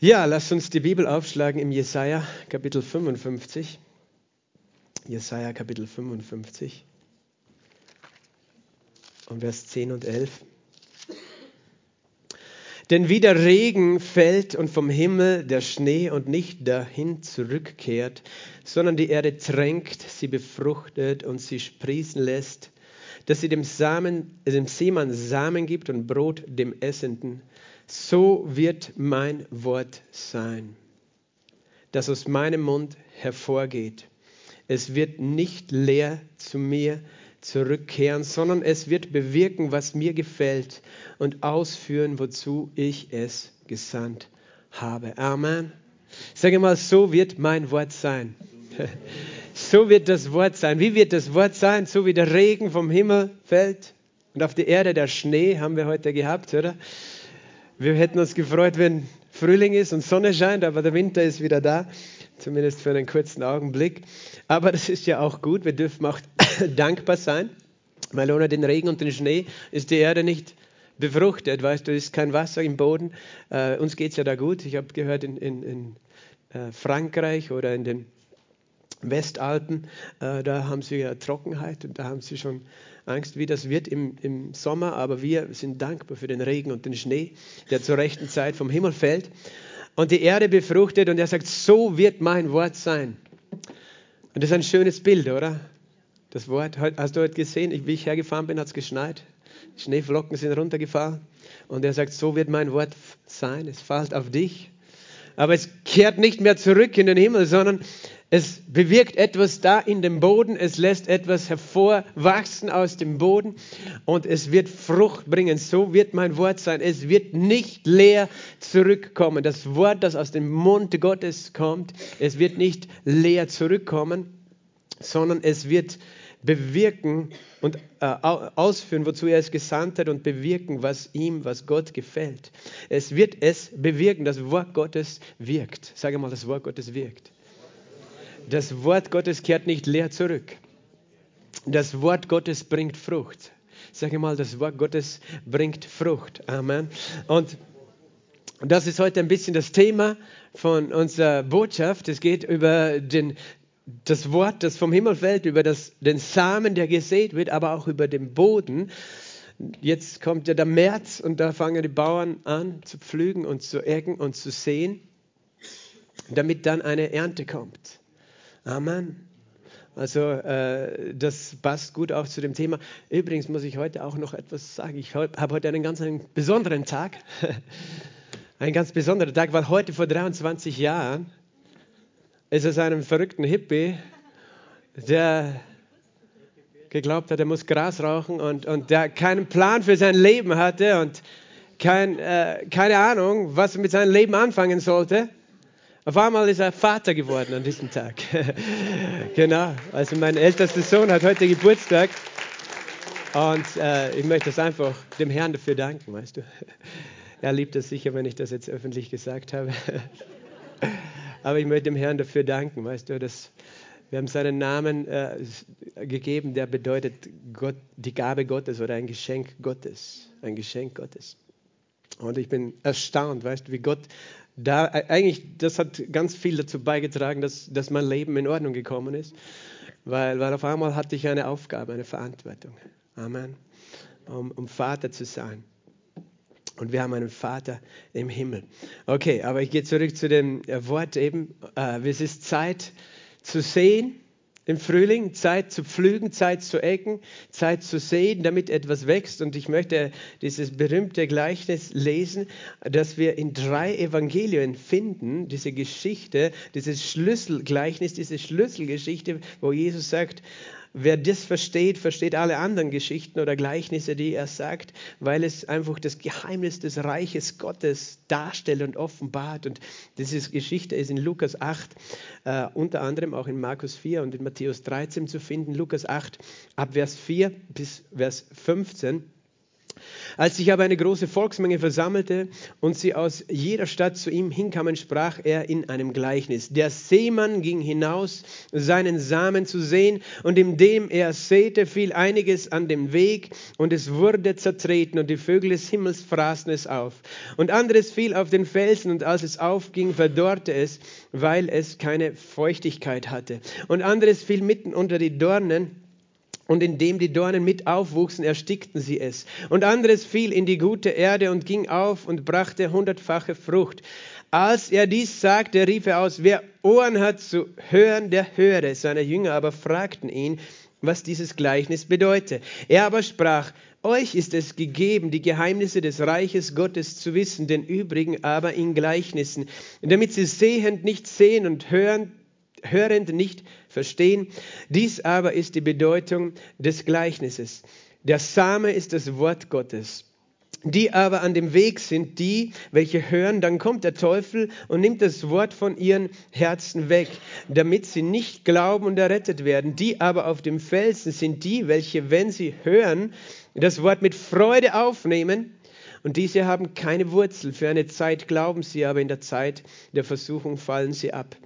Ja, lasst uns die Bibel aufschlagen im Jesaja Kapitel 55. Jesaja Kapitel 55 und Vers 10 und 11. Denn wie der Regen fällt und vom Himmel der Schnee und nicht dahin zurückkehrt, sondern die Erde tränkt, sie befruchtet und sie sprießen lässt, dass sie dem, Samen, dem Seemann Samen gibt und Brot dem Essenden, so wird mein Wort sein, das aus meinem Mund hervorgeht. Es wird nicht leer zu mir zurückkehren, sondern es wird bewirken, was mir gefällt und ausführen, wozu ich es gesandt habe. Amen. Sage mal, so wird mein Wort sein. So wird das Wort sein. Wie wird das Wort sein? So wie der Regen vom Himmel fällt und auf die Erde der Schnee haben wir heute gehabt, oder? Wir hätten uns gefreut, wenn Frühling ist und Sonne scheint, aber der Winter ist wieder da, zumindest für einen kurzen Augenblick. Aber das ist ja auch gut. Wir dürfen auch dankbar sein, weil ohne den Regen und den Schnee ist die Erde nicht befruchtet. Weißt du, ist kein Wasser im Boden. Äh, uns geht es ja da gut. Ich habe gehört, in, in, in äh, Frankreich oder in den Westalpen, äh, da haben sie ja Trockenheit und da haben sie schon Angst, wie das wird im, im Sommer. Aber wir sind dankbar für den Regen und den Schnee, der zur rechten Zeit vom Himmel fällt und die Erde befruchtet. Und er sagt, so wird mein Wort sein. Und das ist ein schönes Bild, oder? Das Wort, hast du heute gesehen, wie ich hergefahren bin, hat es geschneit. Schneeflocken sind runtergefallen. Und er sagt, so wird mein Wort sein. Es fällt auf dich. Aber es kehrt nicht mehr zurück in den Himmel, sondern es bewirkt etwas da in dem Boden, es lässt etwas hervorwachsen aus dem Boden und es wird Frucht bringen. So wird mein Wort sein. Es wird nicht leer zurückkommen. Das Wort, das aus dem Mund Gottes kommt, es wird nicht leer zurückkommen, sondern es wird bewirken und äh, ausführen, wozu er es gesandt hat und bewirken, was ihm, was Gott gefällt. Es wird es bewirken, das Wort Gottes wirkt. Sage mal, das Wort Gottes wirkt. Das Wort Gottes kehrt nicht leer zurück. Das Wort Gottes bringt Frucht. Sage mal, das Wort Gottes bringt Frucht. Amen. Und das ist heute ein bisschen das Thema von unserer Botschaft. Es geht über den, das Wort, das vom Himmel fällt, über das, den Samen, der gesät wird, aber auch über den Boden. Jetzt kommt ja der März und da fangen die Bauern an zu pflügen und zu ärgen und zu säen, damit dann eine Ernte kommt. Amen. Also äh, das passt gut auch zu dem Thema. Übrigens muss ich heute auch noch etwas sagen. Ich habe heute einen ganz einen besonderen Tag. ein ganz besonderer Tag, weil heute vor 23 Jahren ist es einem verrückten Hippie, der geglaubt hat, er muss Gras rauchen und, und der keinen Plan für sein Leben hatte und kein, äh, keine Ahnung, was er mit seinem Leben anfangen sollte. Auf einmal ist er Vater geworden an diesem Tag. genau, also mein ältester Sohn hat heute Geburtstag und äh, ich möchte das einfach dem Herrn dafür danken, weißt du. Er liebt es sicher, wenn ich das jetzt öffentlich gesagt habe. Aber ich möchte dem Herrn dafür danken, weißt du, dass wir haben seinen Namen äh, gegeben, der bedeutet Gott, die Gabe Gottes oder ein Geschenk Gottes, ein Geschenk Gottes. Und ich bin erstaunt, weißt du, wie Gott da äh, eigentlich, das hat ganz viel dazu beigetragen, dass, dass mein Leben in Ordnung gekommen ist, weil, weil auf einmal hatte ich eine Aufgabe, eine Verantwortung. Amen. Um, um Vater zu sein. Und wir haben einen Vater im Himmel. Okay, aber ich gehe zurück zu dem äh, Wort eben. Äh, es ist Zeit zu sehen im Frühling, Zeit zu pflügen, Zeit zu ecken, Zeit zu sehen, damit etwas wächst. Und ich möchte dieses berühmte Gleichnis lesen, das wir in drei Evangelien finden, diese Geschichte, dieses Schlüsselgleichnis, diese Schlüsselgeschichte, wo Jesus sagt, wer das versteht, versteht alle anderen Geschichten oder Gleichnisse, die er sagt, weil es einfach das Geheimnis des Reiches Gottes darstellt und offenbart. Und diese Geschichte ist in Lukas 8, äh, unter anderem auch in Markus 4 und in Matthäus 13 zu finden. Lukas 8 ab Vers 4 bis Vers 15. Als sich aber eine große Volksmenge versammelte und sie aus jeder Stadt zu ihm hinkamen, sprach er in einem Gleichnis. Der Seemann ging hinaus, seinen Samen zu sehen, und indem er säte, fiel einiges an dem Weg, und es wurde zertreten, und die Vögel des Himmels fraßen es auf. Und anderes fiel auf den Felsen, und als es aufging, verdorrte es, weil es keine Feuchtigkeit hatte. Und anderes fiel mitten unter die Dornen, und indem die Dornen mit aufwuchsen, erstickten sie es. Und anderes fiel in die gute Erde und ging auf und brachte hundertfache Frucht. Als er dies sagte, rief er aus, wer Ohren hat zu hören, der höre. Seine Jünger aber fragten ihn, was dieses Gleichnis bedeute. Er aber sprach, euch ist es gegeben, die Geheimnisse des Reiches Gottes zu wissen, den übrigen aber in Gleichnissen, damit sie sehend nicht sehen und hören hörend nicht verstehen. Dies aber ist die Bedeutung des Gleichnisses. Der Same ist das Wort Gottes. Die aber an dem Weg sind die, welche hören, dann kommt der Teufel und nimmt das Wort von ihren Herzen weg, damit sie nicht glauben und errettet werden. Die aber auf dem Felsen sind die, welche, wenn sie hören, das Wort mit Freude aufnehmen, und diese haben keine Wurzel. Für eine Zeit glauben sie, aber in der Zeit der Versuchung fallen sie ab.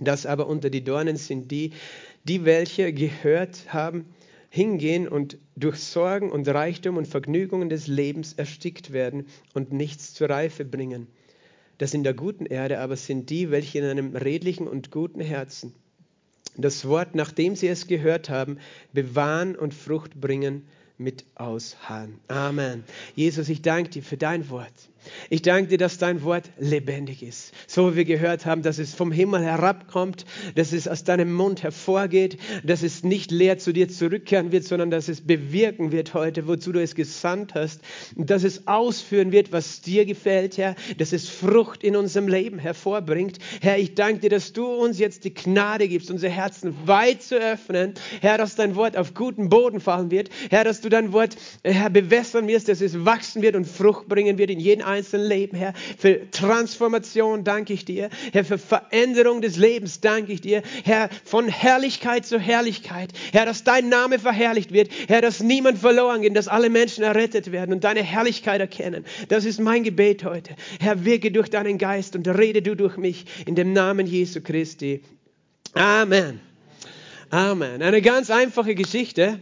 Das aber unter die Dornen sind die, die welche gehört haben, hingehen und durch Sorgen und Reichtum und Vergnügungen des Lebens erstickt werden und nichts zur Reife bringen. Das in der guten Erde aber sind die, welche in einem redlichen und guten Herzen das Wort, nachdem sie es gehört haben, bewahren und Frucht bringen mit Ausharren. Amen. Jesus, ich danke dir für dein Wort. Ich danke dir, dass dein Wort lebendig ist. So wie wir gehört haben, dass es vom Himmel herabkommt, dass es aus deinem Mund hervorgeht, dass es nicht leer zu dir zurückkehren wird, sondern dass es bewirken wird heute, wozu du es gesandt hast. Dass es ausführen wird, was dir gefällt, Herr. Dass es Frucht in unserem Leben hervorbringt. Herr, ich danke dir, dass du uns jetzt die Gnade gibst, unsere Herzen weit zu öffnen. Herr, dass dein Wort auf guten Boden fallen wird. Herr, dass du dein Wort, Herr, bewässern wirst, dass es wachsen wird und Frucht bringen wird in jeden einzelnen Leben, Herr. Für Transformation danke ich dir. Herr, für Veränderung des Lebens danke ich dir. Herr, von Herrlichkeit zu Herrlichkeit. Herr, dass dein Name verherrlicht wird. Herr, dass niemand verloren geht, dass alle Menschen errettet werden und deine Herrlichkeit erkennen. Das ist mein Gebet heute. Herr, wirke durch deinen Geist und rede du durch mich in dem Namen Jesu Christi. Amen. Amen. Eine ganz einfache Geschichte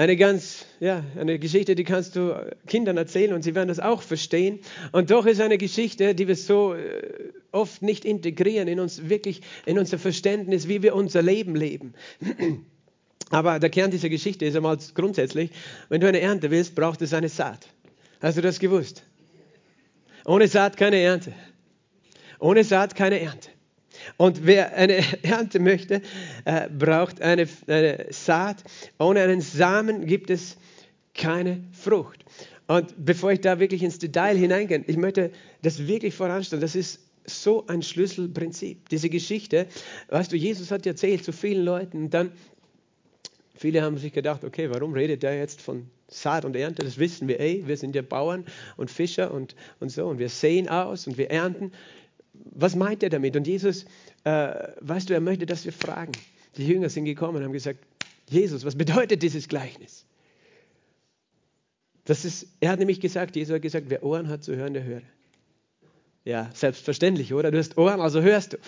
eine ganz, ja, eine Geschichte, die kannst du Kindern erzählen und sie werden das auch verstehen. Und doch ist eine Geschichte, die wir so äh, oft nicht integrieren in uns, wirklich in unser Verständnis, wie wir unser Leben leben. Aber der Kern dieser Geschichte ist einmal grundsätzlich, wenn du eine Ernte willst, braucht es eine Saat. Hast du das gewusst? Ohne Saat keine Ernte. Ohne Saat keine Ernte. Und wer eine Ernte möchte, äh, braucht eine, eine Saat. Ohne einen Samen gibt es keine Frucht. Und bevor ich da wirklich ins Detail hineingehe, ich möchte das wirklich voranstellen. Das ist so ein Schlüsselprinzip. Diese Geschichte, weißt du, Jesus hat erzählt zu vielen Leuten und dann, viele haben sich gedacht, okay, warum redet er jetzt von Saat und Ernte? Das wissen wir, ey, wir sind ja Bauern und Fischer und, und so und wir sehen aus und wir ernten was meint er damit? Und Jesus, äh, weißt du, er möchte, dass wir fragen. Die Jünger sind gekommen und haben gesagt, Jesus, was bedeutet dieses Gleichnis? Das ist, er hat nämlich gesagt, Jesus hat gesagt, wer Ohren hat zu hören, der höre. Ja, selbstverständlich, oder? Du hast Ohren, also hörst du.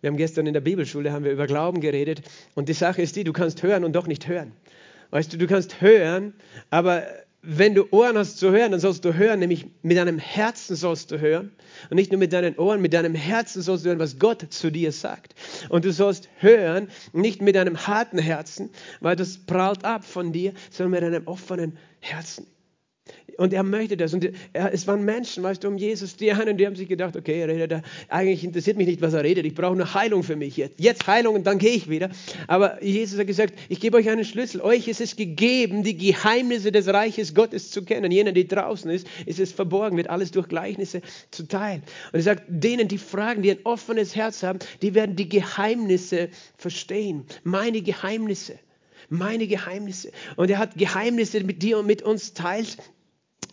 Wir haben gestern in der Bibelschule haben wir über Glauben geredet und die Sache ist die, du kannst hören und doch nicht hören. Weißt du, du kannst hören, aber wenn du Ohren hast zu hören, dann sollst du hören, nämlich mit deinem Herzen sollst du hören. Und nicht nur mit deinen Ohren, mit deinem Herzen sollst du hören, was Gott zu dir sagt. Und du sollst hören, nicht mit deinem harten Herzen, weil das prallt ab von dir, sondern mit deinem offenen Herzen. Und er möchte das. Und er, es waren Menschen, weißt du, um Jesus, die einen, die haben sich gedacht, okay, er redet da, eigentlich interessiert mich nicht, was er redet, ich brauche nur Heilung für mich jetzt. Jetzt Heilung und dann gehe ich wieder. Aber Jesus hat gesagt, ich gebe euch einen Schlüssel. Euch ist es gegeben, die Geheimnisse des Reiches Gottes zu kennen. Jener, die draußen ist, ist es verborgen, wird alles durch Gleichnisse zu teilen. Und er sagt, denen, die fragen, die ein offenes Herz haben, die werden die Geheimnisse verstehen. Meine Geheimnisse meine Geheimnisse. Und er hat Geheimnisse mit dir und mit uns teilt,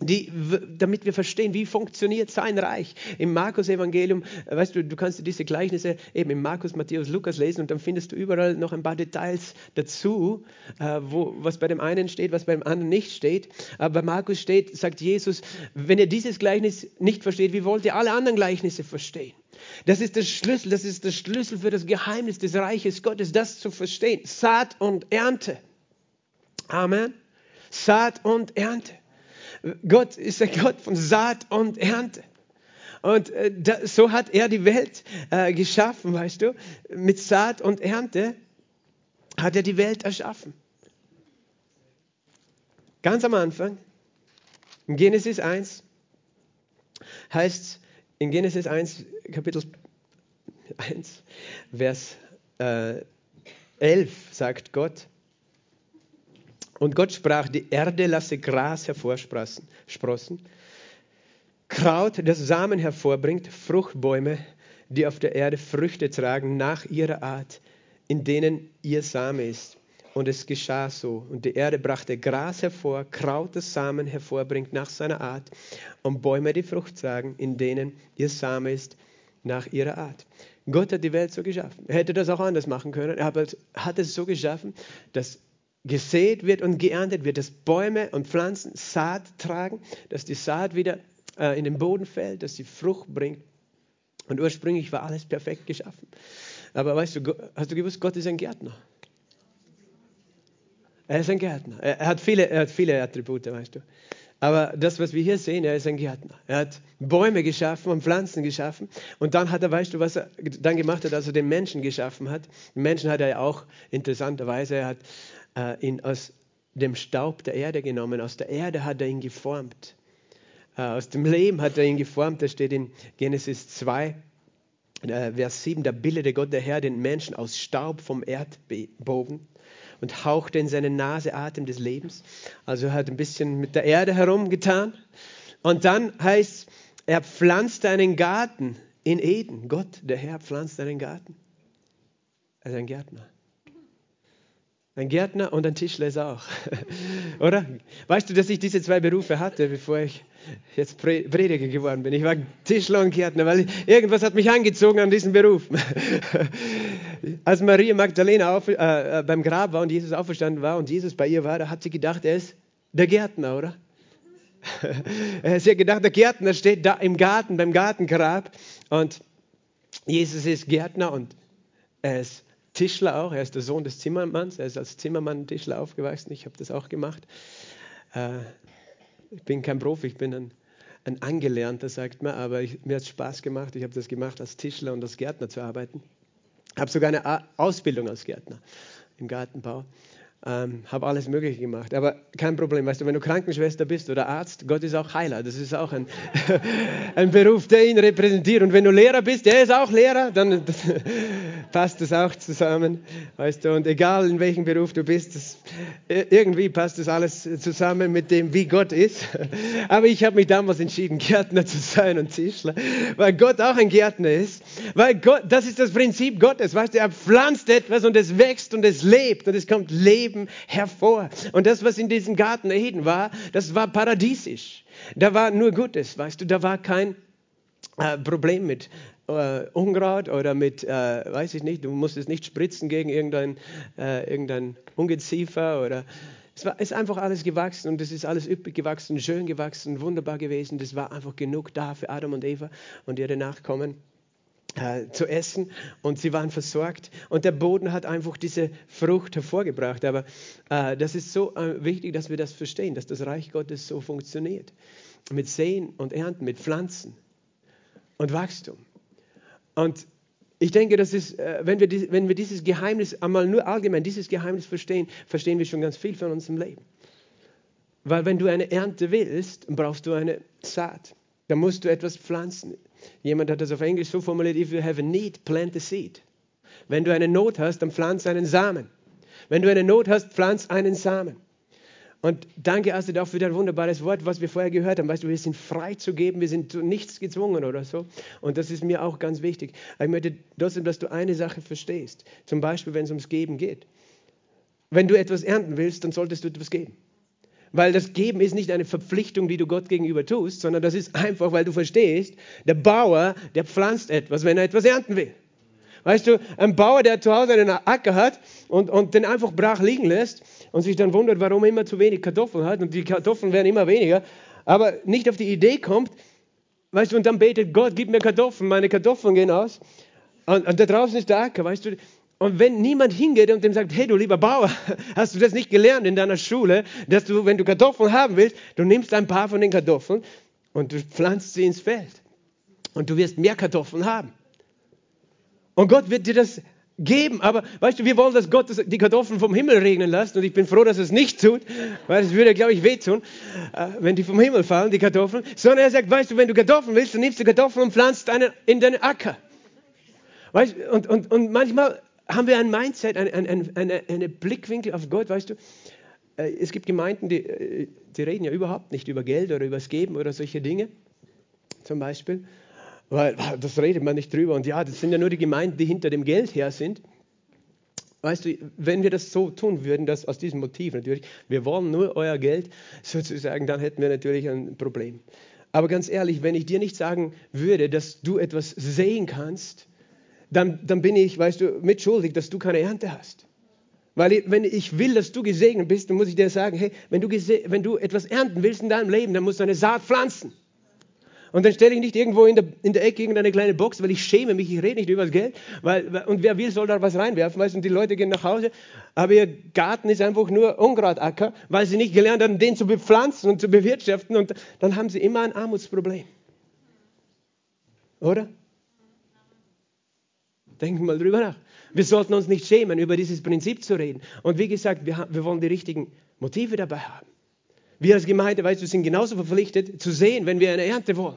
die, damit wir verstehen, wie funktioniert sein Reich. Im Markus-Evangelium, äh, weißt du, du kannst diese Gleichnisse eben im Markus, Matthäus, Lukas lesen und dann findest du überall noch ein paar Details dazu, äh, wo, was bei dem einen steht, was beim anderen nicht steht. Aber bei Markus steht, sagt Jesus, wenn ihr dieses Gleichnis nicht versteht, wie wollt ihr alle anderen Gleichnisse verstehen? Das ist der Schlüssel, das ist der Schlüssel für das Geheimnis des Reiches Gottes, das zu verstehen. Saat und Ernte. Amen. Saat und Ernte. Gott ist der Gott von Saat und Ernte. Und äh, so hat er die Welt äh, geschaffen, weißt du. Mit Saat und Ernte hat er die Welt erschaffen. Ganz am Anfang, in Genesis 1, heißt in Genesis 1, Kapitel 1, Vers äh, 11, sagt Gott, und Gott sprach, die Erde lasse Gras hervorsprossen, Kraut, das Samen hervorbringt, Fruchtbäume, die auf der Erde Früchte tragen nach ihrer Art, in denen ihr Same ist. Und es geschah so. Und die Erde brachte Gras hervor, Kraut, das Samen hervorbringt nach seiner Art, und Bäume, die Frucht tragen, in denen ihr Same ist, nach ihrer Art. Gott hat die Welt so geschaffen. Er hätte das auch anders machen können. Er hat es so geschaffen, dass gesät wird und geerntet wird, dass Bäume und Pflanzen Saat tragen, dass die Saat wieder äh, in den Boden fällt, dass sie Frucht bringt. Und ursprünglich war alles perfekt geschaffen. Aber weißt du, hast du gewusst, Gott ist ein Gärtner. Er ist ein Gärtner. Er hat viele, er hat viele Attribute, weißt du. Aber das, was wir hier sehen, er ist ein Gärtner. Er hat Bäume geschaffen und Pflanzen geschaffen. Und dann hat er, weißt du, was er dann gemacht hat, als er den Menschen geschaffen hat? Den Menschen hat er ja auch interessanterweise, er hat äh, ihn aus dem Staub der Erde genommen. Aus der Erde hat er ihn geformt. Äh, aus dem Leben hat er ihn geformt. Das steht in Genesis 2, äh, Vers 7. Da bildete Gott der Herr den Menschen aus Staub vom Erdbogen und hauchte in seine Nase Atem des Lebens. Also er hat ein bisschen mit der Erde herumgetan. Und dann heißt, er pflanzte einen Garten in Eden. Gott, der Herr, pflanzt einen Garten. Er ist ein Gärtner. Ein Gärtner und ein Tischler ist auch. Oder? Weißt du, dass ich diese zwei Berufe hatte, bevor ich jetzt Prediger geworden bin? Ich war Tischler und Gärtner, weil irgendwas hat mich angezogen an diesen Beruf. Als Maria Magdalena auf, äh, äh, beim Grab war und Jesus auferstanden war und Jesus bei ihr war, da hat sie gedacht, er ist der Gärtner, oder? sie hat gedacht, der Gärtner steht da im Garten, beim Gartengrab und Jesus ist Gärtner und er ist Tischler auch. Er ist der Sohn des Zimmermanns. Er ist als Zimmermann Tischler aufgewachsen. Ich habe das auch gemacht. Äh, ich bin kein Profi, ich bin ein, ein Angelernter, sagt man, aber ich, mir hat es Spaß gemacht. Ich habe das gemacht, als Tischler und als Gärtner zu arbeiten. Ich habe sogar eine A Ausbildung als Gärtner im Gartenbau. Ähm, habe alles Mögliche gemacht. Aber kein Problem, weißt du, wenn du Krankenschwester bist oder Arzt, Gott ist auch Heiler. Das ist auch ein, ein Beruf, der ihn repräsentiert. Und wenn du Lehrer bist, der ist auch Lehrer, dann passt das auch zusammen. Weißt du, und egal in welchem Beruf du bist, das, irgendwie passt das alles zusammen mit dem, wie Gott ist. Aber ich habe mich damals entschieden, Gärtner zu sein und Tischler, weil Gott auch ein Gärtner ist. Weil Gott, das ist das Prinzip Gottes. Weißt du, er pflanzt etwas und es wächst und es lebt und es kommt Leben Leben hervor. Und das, was in diesem Garten Eden war, das war paradiesisch. Da war nur Gutes, weißt du, da war kein äh, Problem mit äh, Unkraut oder mit, äh, weiß ich nicht, du musstest nicht spritzen gegen irgendein, äh, irgendein Ungeziefer oder es war, ist einfach alles gewachsen und es ist alles üppig gewachsen, schön gewachsen, wunderbar gewesen. Das war einfach genug da für Adam und Eva und ihre Nachkommen äh, zu essen und sie waren versorgt und der Boden hat einfach diese Frucht hervorgebracht. Aber äh, das ist so äh, wichtig, dass wir das verstehen, dass das Reich Gottes so funktioniert. Mit Sehen und Ernten, mit Pflanzen und Wachstum. Und ich denke, das ist, äh, wenn, wir wenn wir dieses Geheimnis einmal nur allgemein, dieses Geheimnis verstehen, verstehen wir schon ganz viel von unserem Leben. Weil wenn du eine Ernte willst, brauchst du eine Saat. Da musst du etwas pflanzen. Jemand hat das auf Englisch so formuliert, if you have a need, plant a seed. Wenn du eine Not hast, dann pflanz einen Samen. Wenn du eine Not hast, pflanz einen Samen. Und danke, Astrid, auch für dein wunderbares Wort, was wir vorher gehört haben. Weißt du, wir sind frei zu geben, wir sind zu nichts gezwungen oder so. Und das ist mir auch ganz wichtig. Ich möchte trotzdem, dass du eine Sache verstehst. Zum Beispiel, wenn es ums Geben geht. Wenn du etwas ernten willst, dann solltest du etwas geben. Weil das Geben ist nicht eine Verpflichtung, die du Gott gegenüber tust, sondern das ist einfach, weil du verstehst, der Bauer, der pflanzt etwas, wenn er etwas ernten will. Weißt du, ein Bauer, der zu Hause einen Acker hat und, und den einfach brach liegen lässt und sich dann wundert, warum er immer zu wenig Kartoffeln hat und die Kartoffeln werden immer weniger, aber nicht auf die Idee kommt, weißt du, und dann betet Gott, gib mir Kartoffeln, meine Kartoffeln gehen aus. Und, und da draußen ist der Acker, weißt du, und wenn niemand hingeht und dem sagt, hey du lieber Bauer, hast du das nicht gelernt in deiner Schule, dass du, wenn du Kartoffeln haben willst, du nimmst ein paar von den Kartoffeln und du pflanzt sie ins Feld. Und du wirst mehr Kartoffeln haben. Und Gott wird dir das geben. Aber weißt du, wir wollen, dass Gott die Kartoffeln vom Himmel regnen lässt. Und ich bin froh, dass er es nicht tut, weil es würde, glaube ich, wehtun, äh, wenn die vom Himmel fallen, die Kartoffeln. Sondern er sagt, weißt du, wenn du Kartoffeln willst, dann nimmst du Kartoffeln und pflanzt eine in deinen Acker. Weißt, und, und, und manchmal haben wir ein Mindset, ein, ein, eine, eine Blickwinkel auf Gott, weißt du. Äh, es gibt Gemeinden, die, äh, die reden ja überhaupt nicht über Geld oder über das Geben oder solche Dinge, zum Beispiel. Weil das redet man nicht drüber. Und ja, das sind ja nur die Gemeinden, die hinter dem Geld her sind. Weißt du, wenn wir das so tun würden, das aus diesem Motiv natürlich, wir wollen nur euer Geld sozusagen, dann hätten wir natürlich ein Problem. Aber ganz ehrlich, wenn ich dir nicht sagen würde, dass du etwas sehen kannst, dann, dann bin ich, weißt du, mitschuldig, dass du keine Ernte hast. Weil wenn ich will, dass du gesegnet bist, dann muss ich dir sagen, hey, wenn du, wenn du etwas ernten willst in deinem Leben, dann musst du eine Saat pflanzen. Und dann stelle ich nicht irgendwo in der, in der Ecke irgendeine kleine Box, weil ich schäme mich, ich rede nicht über das Geld. Weil, und wer will, soll da was reinwerfen. Weißt, und die Leute gehen nach Hause, aber ihr Garten ist einfach nur Unkraudacker, weil sie nicht gelernt haben, den zu bepflanzen und zu bewirtschaften. Und dann haben sie immer ein Armutsproblem. Oder? Denken mal drüber nach. Wir sollten uns nicht schämen, über dieses Prinzip zu reden. Und wie gesagt, wir, wir wollen die richtigen Motive dabei haben. Wir als Gemeinde, weißt du, sind genauso verpflichtet zu sehen, wenn wir eine Ernte wollen.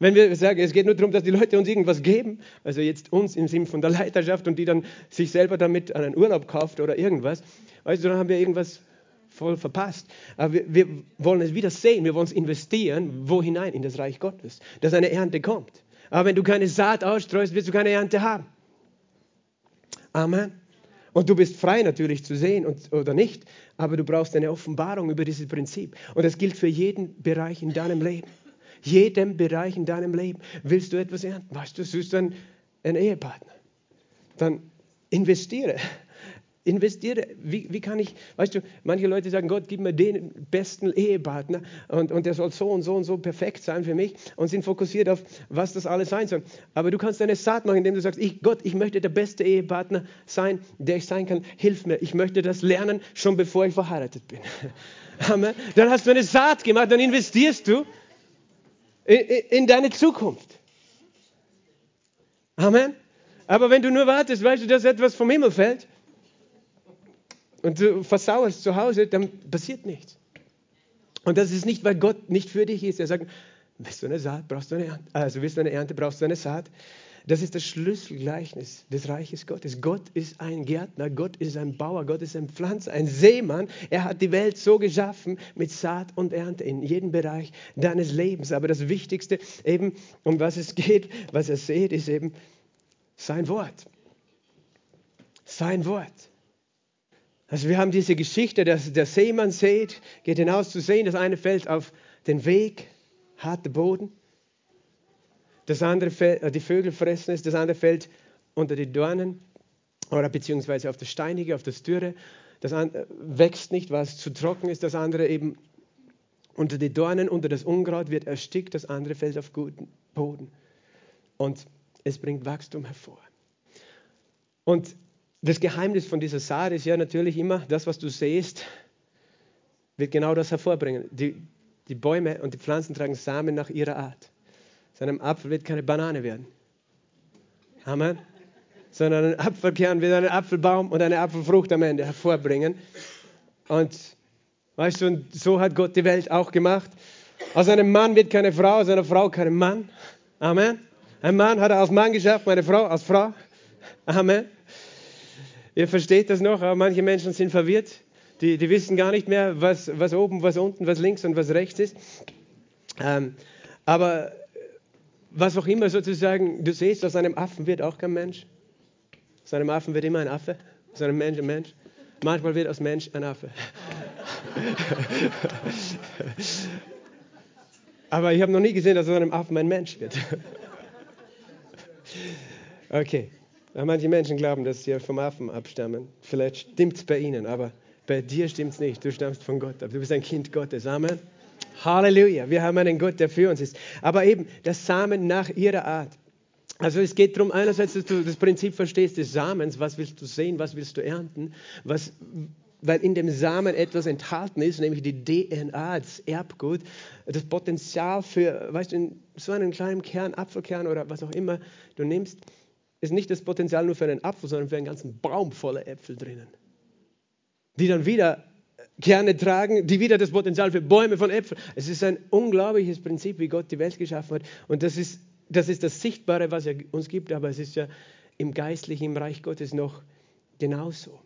Wenn wir sagen, es geht nur darum, dass die Leute uns irgendwas geben, also jetzt uns im Sinne von der Leiterschaft und die dann sich selber damit einen Urlaub kauft oder irgendwas, weißt du, dann haben wir irgendwas voll verpasst. Aber wir, wir wollen es wieder sehen, wir wollen es investieren, wo hinein? In das Reich Gottes, dass eine Ernte kommt. Aber wenn du keine Saat ausstreust, wirst du keine Ernte haben. Amen. Und du bist frei natürlich zu sehen und, oder nicht, aber du brauchst eine Offenbarung über dieses Prinzip. Und das gilt für jeden Bereich in deinem Leben. Jedem Bereich in deinem Leben willst du etwas ernten. Weißt du, du suchst einen, einen Ehepartner. Dann investiere investiere. Wie, wie kann ich, weißt du, manche Leute sagen, Gott, gib mir den besten Ehepartner und, und der soll so und so und so perfekt sein für mich und sind fokussiert auf, was das alles sein soll. Aber du kannst eine Saat machen, indem du sagst, ich, Gott, ich möchte der beste Ehepartner sein, der ich sein kann. Hilf mir. Ich möchte das lernen, schon bevor ich verheiratet bin. Amen. Dann hast du eine Saat gemacht, dann investierst du in, in deine Zukunft. Amen. Aber wenn du nur wartest, weißt du, dass etwas vom Himmel fällt, und du versauerst zu Hause, dann passiert nichts. Und das ist nicht, weil Gott nicht für dich ist. Er sagt, willst du eine Saat, brauchst du eine Ernte. Also willst du eine Ernte, brauchst du eine Saat. Das ist das Schlüsselgleichnis des Reiches Gottes. Gott ist ein Gärtner, Gott ist ein Bauer, Gott ist ein Pflanzer, ein Seemann. Er hat die Welt so geschaffen mit Saat und Ernte in jedem Bereich deines Lebens. Aber das Wichtigste eben, um was es geht, was er sieht, ist eben sein Wort. Sein Wort. Also wir haben diese Geschichte, dass der Seemann sät, geht hinaus zu sehen, das eine fällt auf den Weg, harter Boden, das andere fällt, äh, die Vögel fressen es, das andere fällt unter die Dornen oder beziehungsweise auf das Steinige, auf das Dürre. Das andere wächst nicht, weil es zu trocken ist, das andere eben unter die Dornen, unter das Unkraut wird erstickt, das andere fällt auf guten Boden. Und es bringt Wachstum hervor. Und das Geheimnis von dieser Saat ist ja natürlich immer, das, was du siehst, wird genau das hervorbringen. Die, die Bäume und die Pflanzen tragen Samen nach ihrer Art. Aus einem Apfel wird keine Banane werden. Amen. Sondern ein Apfelkern wird einen Apfelbaum und eine Apfelfrucht am Ende hervorbringen. Und weißt du, so hat Gott die Welt auch gemacht. Aus einem Mann wird keine Frau, aus einer Frau kein Mann. Amen. Ein Mann hat er als Mann geschaffen, eine Frau als Frau. Amen. Ihr versteht das noch, aber manche Menschen sind verwirrt. Die, die wissen gar nicht mehr, was, was oben, was unten, was links und was rechts ist. Ähm, aber was auch immer sozusagen, du siehst, aus einem Affen wird auch kein Mensch. Aus einem Affen wird immer ein Affe, aus einem Mensch ein Mensch. Manchmal wird aus Mensch ein Affe. Aber ich habe noch nie gesehen, dass aus einem Affen ein Mensch wird. Okay. Manche Menschen glauben, dass sie vom Affen abstammen. Vielleicht stimmt es bei ihnen, aber bei dir stimmt es nicht. Du stammst von Gott ab. Du bist ein Kind Gottes. Amen. Halleluja. Wir haben einen Gott, der für uns ist. Aber eben das Samen nach ihrer Art. Also es geht darum, einerseits, dass du das Prinzip verstehst des Samens. Was willst du sehen? Was willst du ernten? Was, weil in dem Samen etwas enthalten ist, nämlich die DNA, das Erbgut, das Potenzial für, weißt du, so einen kleinen Kern, Apfelkern oder was auch immer du nimmst, ist nicht das Potenzial nur für einen Apfel, sondern für einen ganzen Baum voller Äpfel drinnen, die dann wieder Kerne tragen, die wieder das Potenzial für Bäume von Äpfeln. Es ist ein unglaubliches Prinzip, wie Gott die Welt geschaffen hat. Und das ist das, ist das Sichtbare, was er uns gibt, aber es ist ja im Geistlichen, im Reich Gottes noch genauso.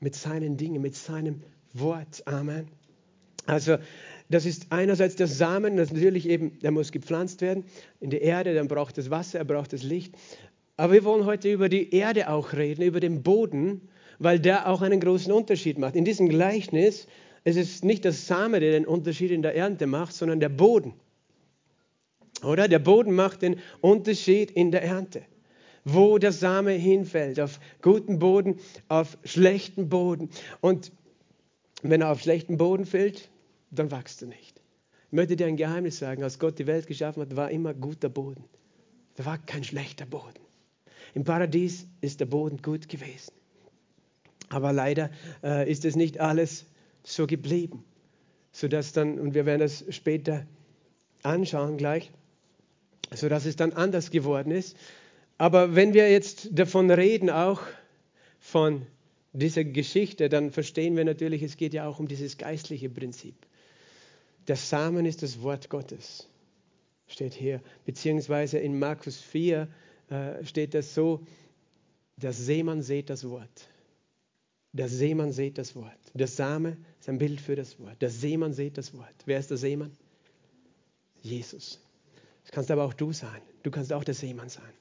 Mit seinen Dingen, mit seinem Wort. Amen. Also, das ist einerseits der Samen, das natürlich eben, der muss gepflanzt werden in die Erde, dann braucht es Wasser, er braucht das Licht. Aber wir wollen heute über die Erde auch reden, über den Boden, weil der auch einen großen Unterschied macht. In diesem Gleichnis es ist nicht das Same, der den Unterschied in der Ernte macht, sondern der Boden. Oder? Der Boden macht den Unterschied in der Ernte. Wo der Same hinfällt, auf guten Boden, auf schlechten Boden. Und wenn er auf schlechten Boden fällt, dann wachst du nicht. Ich möchte dir ein Geheimnis sagen, als Gott die Welt geschaffen hat, war immer guter Boden. Da war kein schlechter Boden. Im Paradies ist der Boden gut gewesen. Aber leider äh, ist es nicht alles so geblieben, sodass dann, und wir werden das später anschauen gleich, sodass es dann anders geworden ist. Aber wenn wir jetzt davon reden, auch von dieser Geschichte, dann verstehen wir natürlich, es geht ja auch um dieses geistliche Prinzip. Der Samen ist das Wort Gottes, steht hier. Beziehungsweise in Markus 4 äh, steht das so, der Seemann sät das Wort. Der Seemann sät das Wort. Der Same ist ein Bild für das Wort. Der Seemann sät das Wort. Wer ist der Seemann? Jesus. Das kannst aber auch du sein. Du kannst auch der Seemann sein.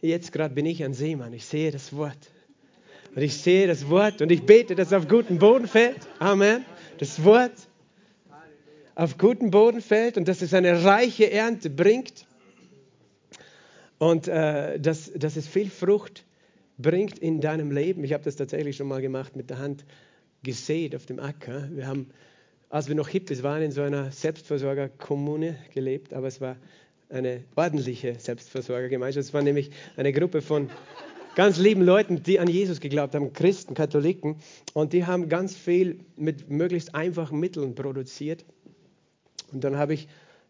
Jetzt gerade bin ich ein Seemann. Ich sehe das Wort. Und ich sehe das Wort und ich bete, dass es auf guten Boden fällt. Amen. Das Wort auf guten Boden fällt und dass es eine reiche Ernte bringt und äh, dass, dass es viel Frucht bringt in deinem Leben. Ich habe das tatsächlich schon mal gemacht mit der Hand gesät auf dem Acker. Wir haben, als wir noch Hippies waren, in so einer Selbstversorgerkommune gelebt, aber es war eine ordentliche Selbstversorgergemeinschaft. Es war nämlich eine Gruppe von ganz lieben Leuten, die an Jesus geglaubt haben, Christen, Katholiken, und die haben ganz viel mit möglichst einfachen Mitteln produziert. Und dann habe ich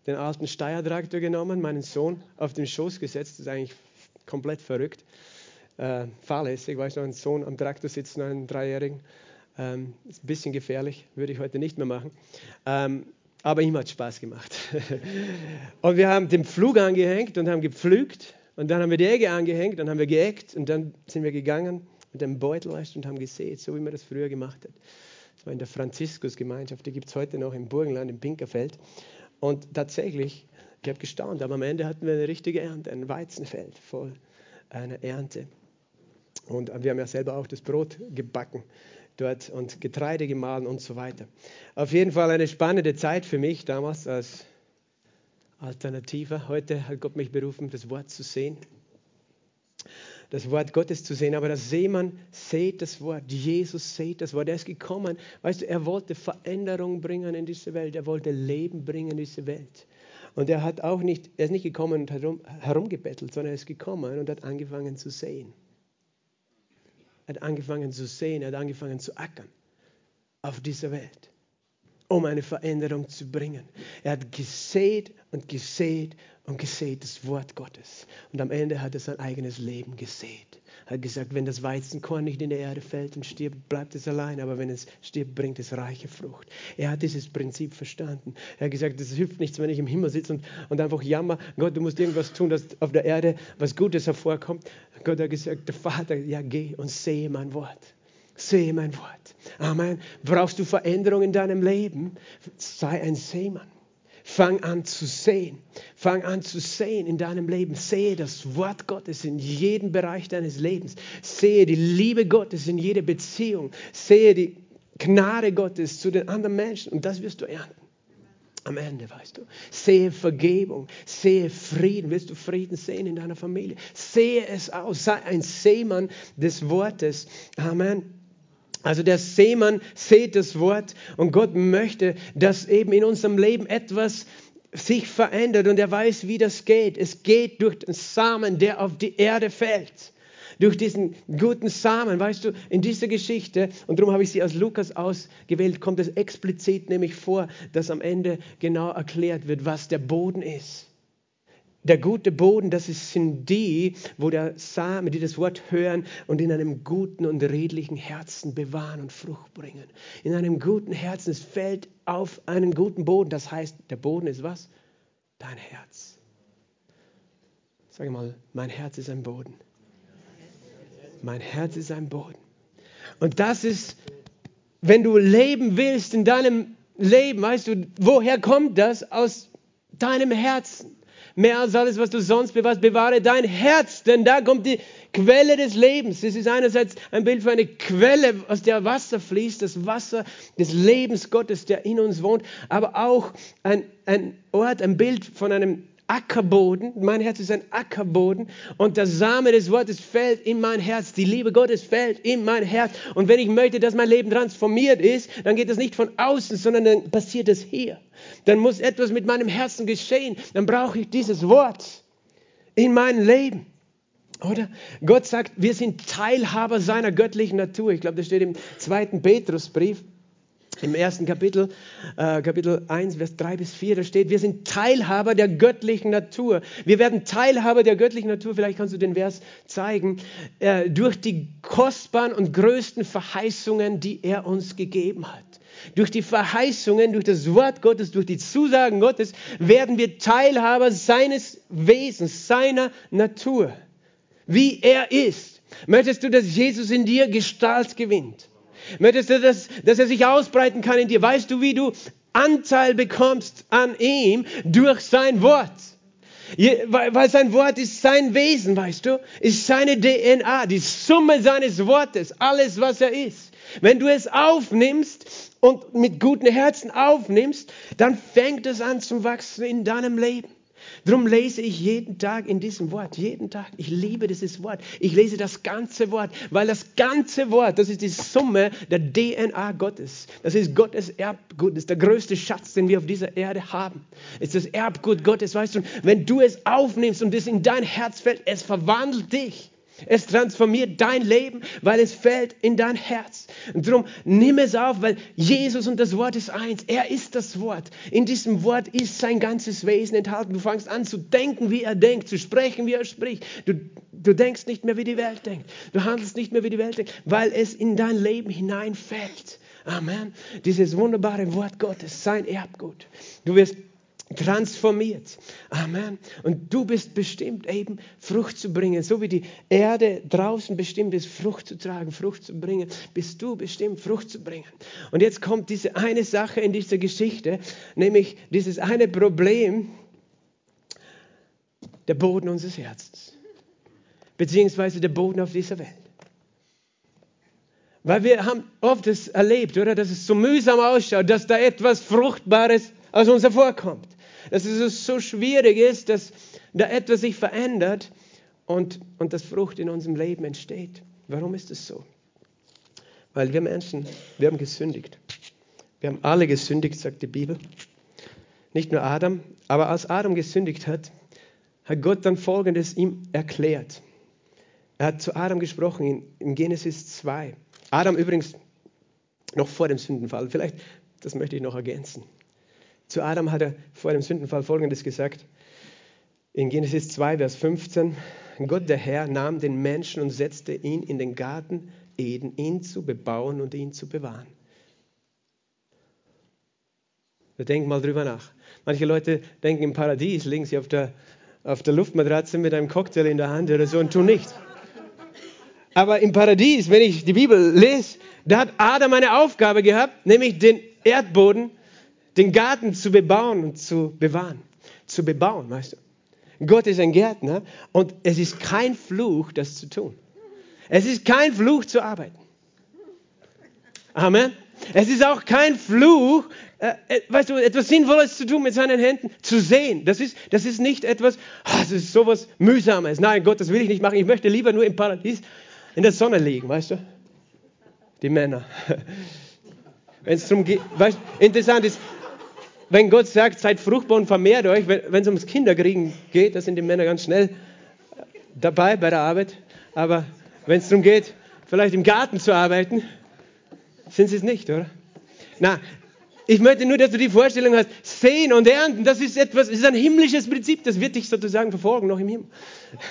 den alten Steuertraktor genommen, meinen Sohn auf den Schoß gesetzt, das ist eigentlich komplett verrückt, äh, fahrlässig, weil ich noch einen Sohn am Traktor sitzen, einen Dreijährigen, ähm, ist ein bisschen gefährlich, würde ich heute nicht mehr machen. Ähm, aber ihm hat Spaß gemacht. und wir haben den Flug angehängt und haben gepflügt. Und dann haben wir die Egge angehängt, dann haben wir geeckt und dann sind wir gegangen mit dem Beutel und haben gesät, so wie man das früher gemacht hat. Das war in der Franziskusgemeinschaft, die gibt es heute noch im Burgenland, im Pinkerfeld. Und tatsächlich, ich habe gestaunt, aber am Ende hatten wir eine richtige Ernte, ein Weizenfeld voll einer Ernte. Und wir haben ja selber auch das Brot gebacken dort und Getreide gemahlen und so weiter. Auf jeden Fall eine spannende Zeit für mich damals als Alternative. Heute hat Gott mich berufen, das Wort zu sehen. Das Wort Gottes zu sehen, aber das Seemann sieht das Wort. Jesus sieht das Wort. Er ist gekommen. Weißt du, er wollte Veränderung bringen in diese Welt. Er wollte Leben bringen in diese Welt. Und er hat auch nicht, er ist nicht gekommen und herum, herumgebettelt, sondern er ist gekommen und hat angefangen zu sehen. Er hat angefangen zu sehen, er hat angefangen zu ackern auf dieser Welt, um eine Veränderung zu bringen. Er hat gesät und gesät und gesät das Wort Gottes. Und am Ende hat er sein eigenes Leben gesät. Er hat gesagt, wenn das Weizenkorn nicht in die Erde fällt und stirbt, bleibt es allein, aber wenn es stirbt, bringt es reiche Frucht. Er hat dieses Prinzip verstanden. Er hat gesagt, es hilft nichts, wenn ich im Himmel sitze und, und einfach jammer, Gott, du musst irgendwas tun, dass auf der Erde was Gutes hervorkommt. Gott hat gesagt, der Vater, ja geh und sehe mein Wort. Sehe mein Wort. Amen. Brauchst du Veränderung in deinem Leben? Sei ein Seemann. Fang an zu sehen. Fang an zu sehen in deinem Leben. Sehe das Wort Gottes in jedem Bereich deines Lebens. Sehe die Liebe Gottes in jeder Beziehung. Sehe die, Gnade Gottes zu den anderen Menschen und das wirst du ernten. Am Ende, weißt du, sehe Vergebung, sehe Frieden. Willst du Frieden sehen in deiner Familie? Sehe es aus, sei ein Seemann des Wortes. Amen. Also der Seemann sieht das Wort und Gott möchte, dass eben in unserem Leben etwas sich verändert und er weiß, wie das geht. Es geht durch den Samen, der auf die Erde fällt durch diesen guten Samen, weißt du, in dieser Geschichte, und darum habe ich sie aus Lukas ausgewählt, kommt es explizit nämlich vor, dass am Ende genau erklärt wird, was der Boden ist. Der gute Boden, das sind die, wo der Samen, die das Wort hören und in einem guten und redlichen Herzen bewahren und Frucht bringen. In einem guten Herzen, es fällt auf einen guten Boden. Das heißt, der Boden ist was? Dein Herz. Sag mal, mein Herz ist ein Boden. Mein Herz ist ein Boden. Und das ist, wenn du leben willst in deinem Leben, weißt du, woher kommt das? Aus deinem Herzen. Mehr als alles, was du sonst bewahrst, bewahre dein Herz, denn da kommt die Quelle des Lebens. Es ist einerseits ein Bild für eine Quelle, aus der Wasser fließt, das Wasser des Lebens Gottes, der in uns wohnt, aber auch ein, ein Ort, ein Bild von einem Ackerboden. Mein Herz ist ein Ackerboden und der Same des Wortes fällt in mein Herz. Die Liebe Gottes fällt in mein Herz. Und wenn ich möchte, dass mein Leben transformiert ist, dann geht das nicht von außen, sondern dann passiert es hier. Dann muss etwas mit meinem Herzen geschehen. Dann brauche ich dieses Wort in meinem Leben. Oder? Gott sagt, wir sind Teilhaber seiner göttlichen Natur. Ich glaube, das steht im zweiten Petrusbrief. Im ersten Kapitel, äh, Kapitel 1, Vers 3 bis 4, da steht, wir sind Teilhaber der göttlichen Natur. Wir werden Teilhaber der göttlichen Natur, vielleicht kannst du den Vers zeigen, äh, durch die kostbaren und größten Verheißungen, die er uns gegeben hat. Durch die Verheißungen, durch das Wort Gottes, durch die Zusagen Gottes werden wir Teilhaber seines Wesens, seiner Natur, wie er ist. Möchtest du, dass Jesus in dir Gestalt gewinnt? Möchtest du, dass, dass er sich ausbreiten kann in dir? Weißt du, wie du Anteil bekommst an ihm durch sein Wort? Weil sein Wort ist sein Wesen, weißt du, ist seine DNA, die Summe seines Wortes, alles, was er ist. Wenn du es aufnimmst und mit guten Herzen aufnimmst, dann fängt es an zu wachsen in deinem Leben. Darum lese ich jeden Tag in diesem Wort, jeden Tag. Ich liebe dieses Wort. Ich lese das ganze Wort, weil das ganze Wort, das ist die Summe der DNA Gottes. Das ist Gottes Erbgut, das ist der größte Schatz, den wir auf dieser Erde haben. Es ist das Erbgut Gottes, weißt du. wenn du es aufnimmst und es in dein Herz fällt, es verwandelt dich. Es transformiert dein Leben, weil es fällt in dein Herz. Und darum nimm es auf, weil Jesus und das Wort ist eins. Er ist das Wort. In diesem Wort ist sein ganzes Wesen enthalten. Du fängst an zu denken, wie er denkt, zu sprechen, wie er spricht. Du, du denkst nicht mehr, wie die Welt denkt. Du handelst nicht mehr, wie die Welt denkt, weil es in dein Leben hineinfällt. Amen. Dieses wunderbare Wort Gottes, sein Erbgut. Du wirst transformiert. Amen. Und du bist bestimmt eben Frucht zu bringen. So wie die Erde draußen bestimmt ist, Frucht zu tragen, Frucht zu bringen, bist du bestimmt Frucht zu bringen. Und jetzt kommt diese eine Sache in dieser Geschichte, nämlich dieses eine Problem, der Boden unseres Herzens. Beziehungsweise der Boden auf dieser Welt. Weil wir haben oft das erlebt, oder, dass es so mühsam ausschaut, dass da etwas Fruchtbares aus uns hervorkommt dass es so schwierig ist, dass da etwas sich verändert und, und das Frucht in unserem Leben entsteht. Warum ist es so? Weil wir Menschen, wir haben gesündigt. Wir haben alle gesündigt, sagt die Bibel. Nicht nur Adam, aber als Adam gesündigt hat, hat Gott dann Folgendes ihm erklärt. Er hat zu Adam gesprochen in, in Genesis 2. Adam übrigens noch vor dem Sündenfall. Vielleicht, das möchte ich noch ergänzen. Zu Adam hat er vor dem Sündenfall Folgendes gesagt. In Genesis 2, Vers 15. Gott, der Herr, nahm den Menschen und setzte ihn in den Garten Eden, ihn zu bebauen und ihn zu bewahren. Wir denken mal drüber nach. Manche Leute denken im Paradies, liegen sie auf der, auf der Luftmatratze mit einem Cocktail in der Hand oder so und tun nichts. Aber im Paradies, wenn ich die Bibel lese, da hat Adam eine Aufgabe gehabt, nämlich den Erdboden den Garten zu bebauen und zu bewahren. Zu bebauen, weißt du. Gott ist ein Gärtner und es ist kein Fluch, das zu tun. Es ist kein Fluch zu arbeiten. Amen. Es ist auch kein Fluch, äh, äh, weißt du, etwas Sinnvolles zu tun mit seinen Händen, zu sehen. Das ist, das ist nicht etwas, oh, das ist sowas Mühsames. Nein, Gott, das will ich nicht machen. Ich möchte lieber nur im Paradies in der Sonne liegen, weißt du? Die Männer. Wenn es darum geht, weißt, interessant ist, wenn Gott sagt, seid fruchtbar und vermehrt euch, wenn, es ums Kinderkriegen geht, da sind die Männer ganz schnell dabei bei der Arbeit. Aber wenn es darum geht, vielleicht im Garten zu arbeiten, sind sie es nicht, oder? Na, ich möchte nur, dass du die Vorstellung hast, sehen und ernten, das ist etwas, das ist ein himmlisches Prinzip, das wird dich sozusagen verfolgen, noch im Himmel.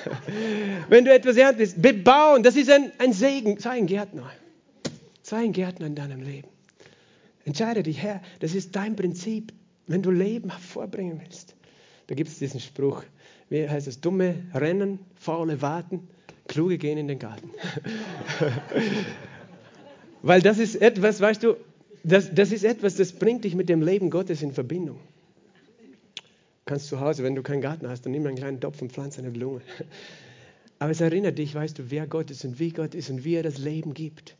Wenn du etwas erntest, bebauen, das ist ein, ein Segen, sei ein Gärtner. Sei ein Gärtner in deinem Leben. Entscheide dich, Herr, das ist dein Prinzip, wenn du Leben hervorbringen willst. Da gibt es diesen Spruch, wie heißt es, dumme rennen, faule warten, kluge gehen in den Garten. Weil das ist etwas, weißt du, das, das ist etwas, das bringt dich mit dem Leben Gottes in Verbindung. Du kannst zu Hause, wenn du keinen Garten hast, dann nimm einen kleinen Topf und pflanze eine Blume. Aber es erinnert dich, weißt du, wer Gott ist und wie Gott ist und wie er das Leben gibt.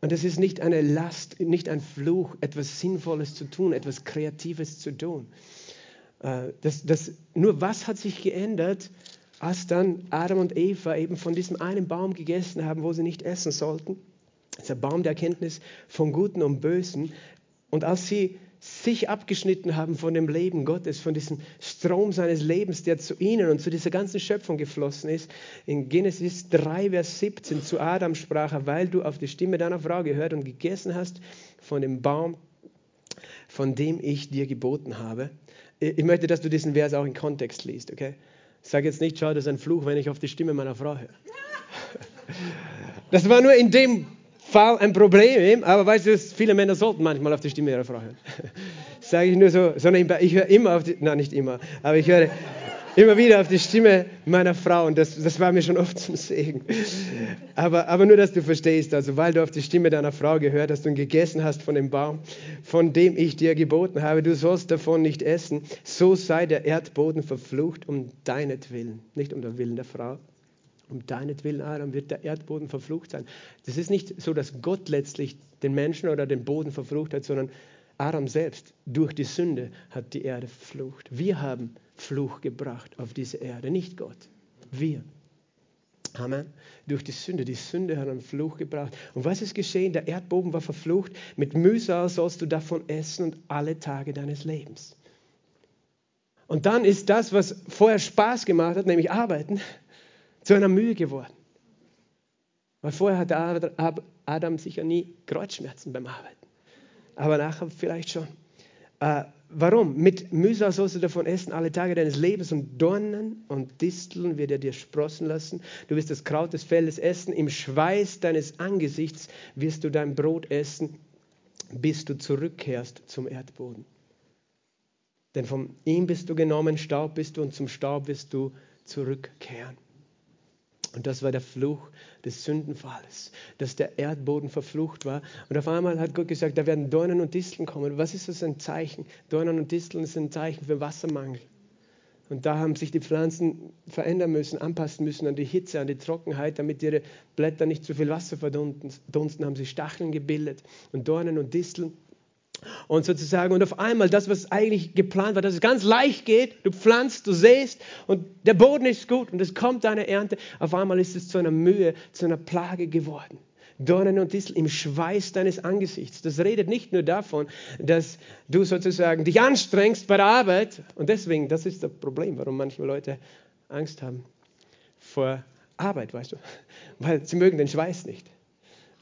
Und es ist nicht eine Last, nicht ein Fluch, etwas Sinnvolles zu tun, etwas Kreatives zu tun. Äh, das, das, nur was hat sich geändert, als dann Adam und Eva eben von diesem einen Baum gegessen haben, wo sie nicht essen sollten? der Baum der Erkenntnis von Guten und Bösen. Und als sie sich abgeschnitten haben von dem Leben Gottes, von diesem Strom seines Lebens, der zu ihnen und zu dieser ganzen Schöpfung geflossen ist. In Genesis 3, Vers 17 zu Adam sprach er, weil du auf die Stimme deiner Frau gehört und gegessen hast von dem Baum, von dem ich dir geboten habe. Ich möchte, dass du diesen Vers auch in Kontext liest, okay? Sag jetzt nicht, schau, das ist ein Fluch, wenn ich auf die Stimme meiner Frau höre. Das war nur in dem Fall ein Problem, aber weißt du, viele Männer sollten manchmal auf die Stimme ihrer Frau hören. Sage ich nur so, sondern ich höre immer auf die, nein, nicht immer, aber ich höre immer wieder auf die Stimme meiner Frau und das, das war mir schon oft zum Segen. Aber, aber nur, dass du verstehst, also weil du auf die Stimme deiner Frau gehört hast und gegessen hast von dem Baum, von dem ich dir geboten habe, du sollst davon nicht essen, so sei der Erdboden verflucht um deinetwillen, nicht um den Willen der Frau um deinetwillen, Adam, wird der Erdboden verflucht sein. Das ist nicht so, dass Gott letztlich den Menschen oder den Boden verflucht hat, sondern Adam selbst durch die Sünde hat die Erde verflucht. Wir haben Fluch gebracht auf diese Erde, nicht Gott. Wir. Amen. Durch die Sünde. Die Sünde hat einen Fluch gebracht. Und was ist geschehen? Der Erdboden war verflucht. Mit Mühsal sollst du davon essen und alle Tage deines Lebens. Und dann ist das, was vorher Spaß gemacht hat, nämlich arbeiten, zu einer Mühe geworden. Weil vorher hatte Adam sicher nie Kreuzschmerzen beim Arbeiten. Aber nachher vielleicht schon. Äh, warum? Mit Mühsal sollst du davon essen alle Tage deines Lebens und Dornen und Disteln wird er dir sprossen lassen. Du wirst das Kraut des Feldes essen. Im Schweiß deines Angesichts wirst du dein Brot essen, bis du zurückkehrst zum Erdboden. Denn von ihm bist du genommen, Staub bist du und zum Staub wirst du zurückkehren. Und das war der Fluch des Sündenfalls, dass der Erdboden verflucht war. Und auf einmal hat Gott gesagt, da werden Dornen und Disteln kommen. Was ist das ein Zeichen? Dornen und Disteln sind ein Zeichen für Wassermangel. Und da haben sich die Pflanzen verändern müssen, anpassen müssen an die Hitze, an die Trockenheit, damit ihre Blätter nicht zu viel Wasser verdunsten, haben sie Stacheln gebildet und Dornen und Disteln. Und sozusagen, und auf einmal das, was eigentlich geplant war, dass es ganz leicht geht, du pflanzt, du säst und der Boden ist gut und es kommt eine Ernte, auf einmal ist es zu einer Mühe, zu einer Plage geworden. Dornen und Distel im Schweiß deines Angesichts. Das redet nicht nur davon, dass du sozusagen dich anstrengst bei der Arbeit. Und deswegen, das ist das Problem, warum manche Leute Angst haben vor Arbeit, weißt du. Weil sie mögen den Schweiß nicht.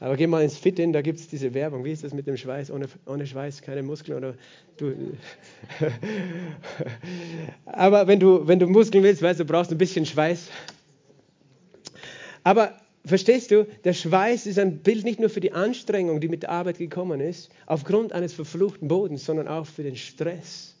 Aber geh mal ins Fit-In, da gibt es diese Werbung. Wie ist das mit dem Schweiß? Ohne, ohne Schweiß keine Muskeln oder du. Aber wenn du, wenn du Muskeln willst, weißt du, brauchst ein bisschen Schweiß. Aber verstehst du, der Schweiß ist ein Bild nicht nur für die Anstrengung, die mit der Arbeit gekommen ist, aufgrund eines verfluchten Bodens, sondern auch für den Stress,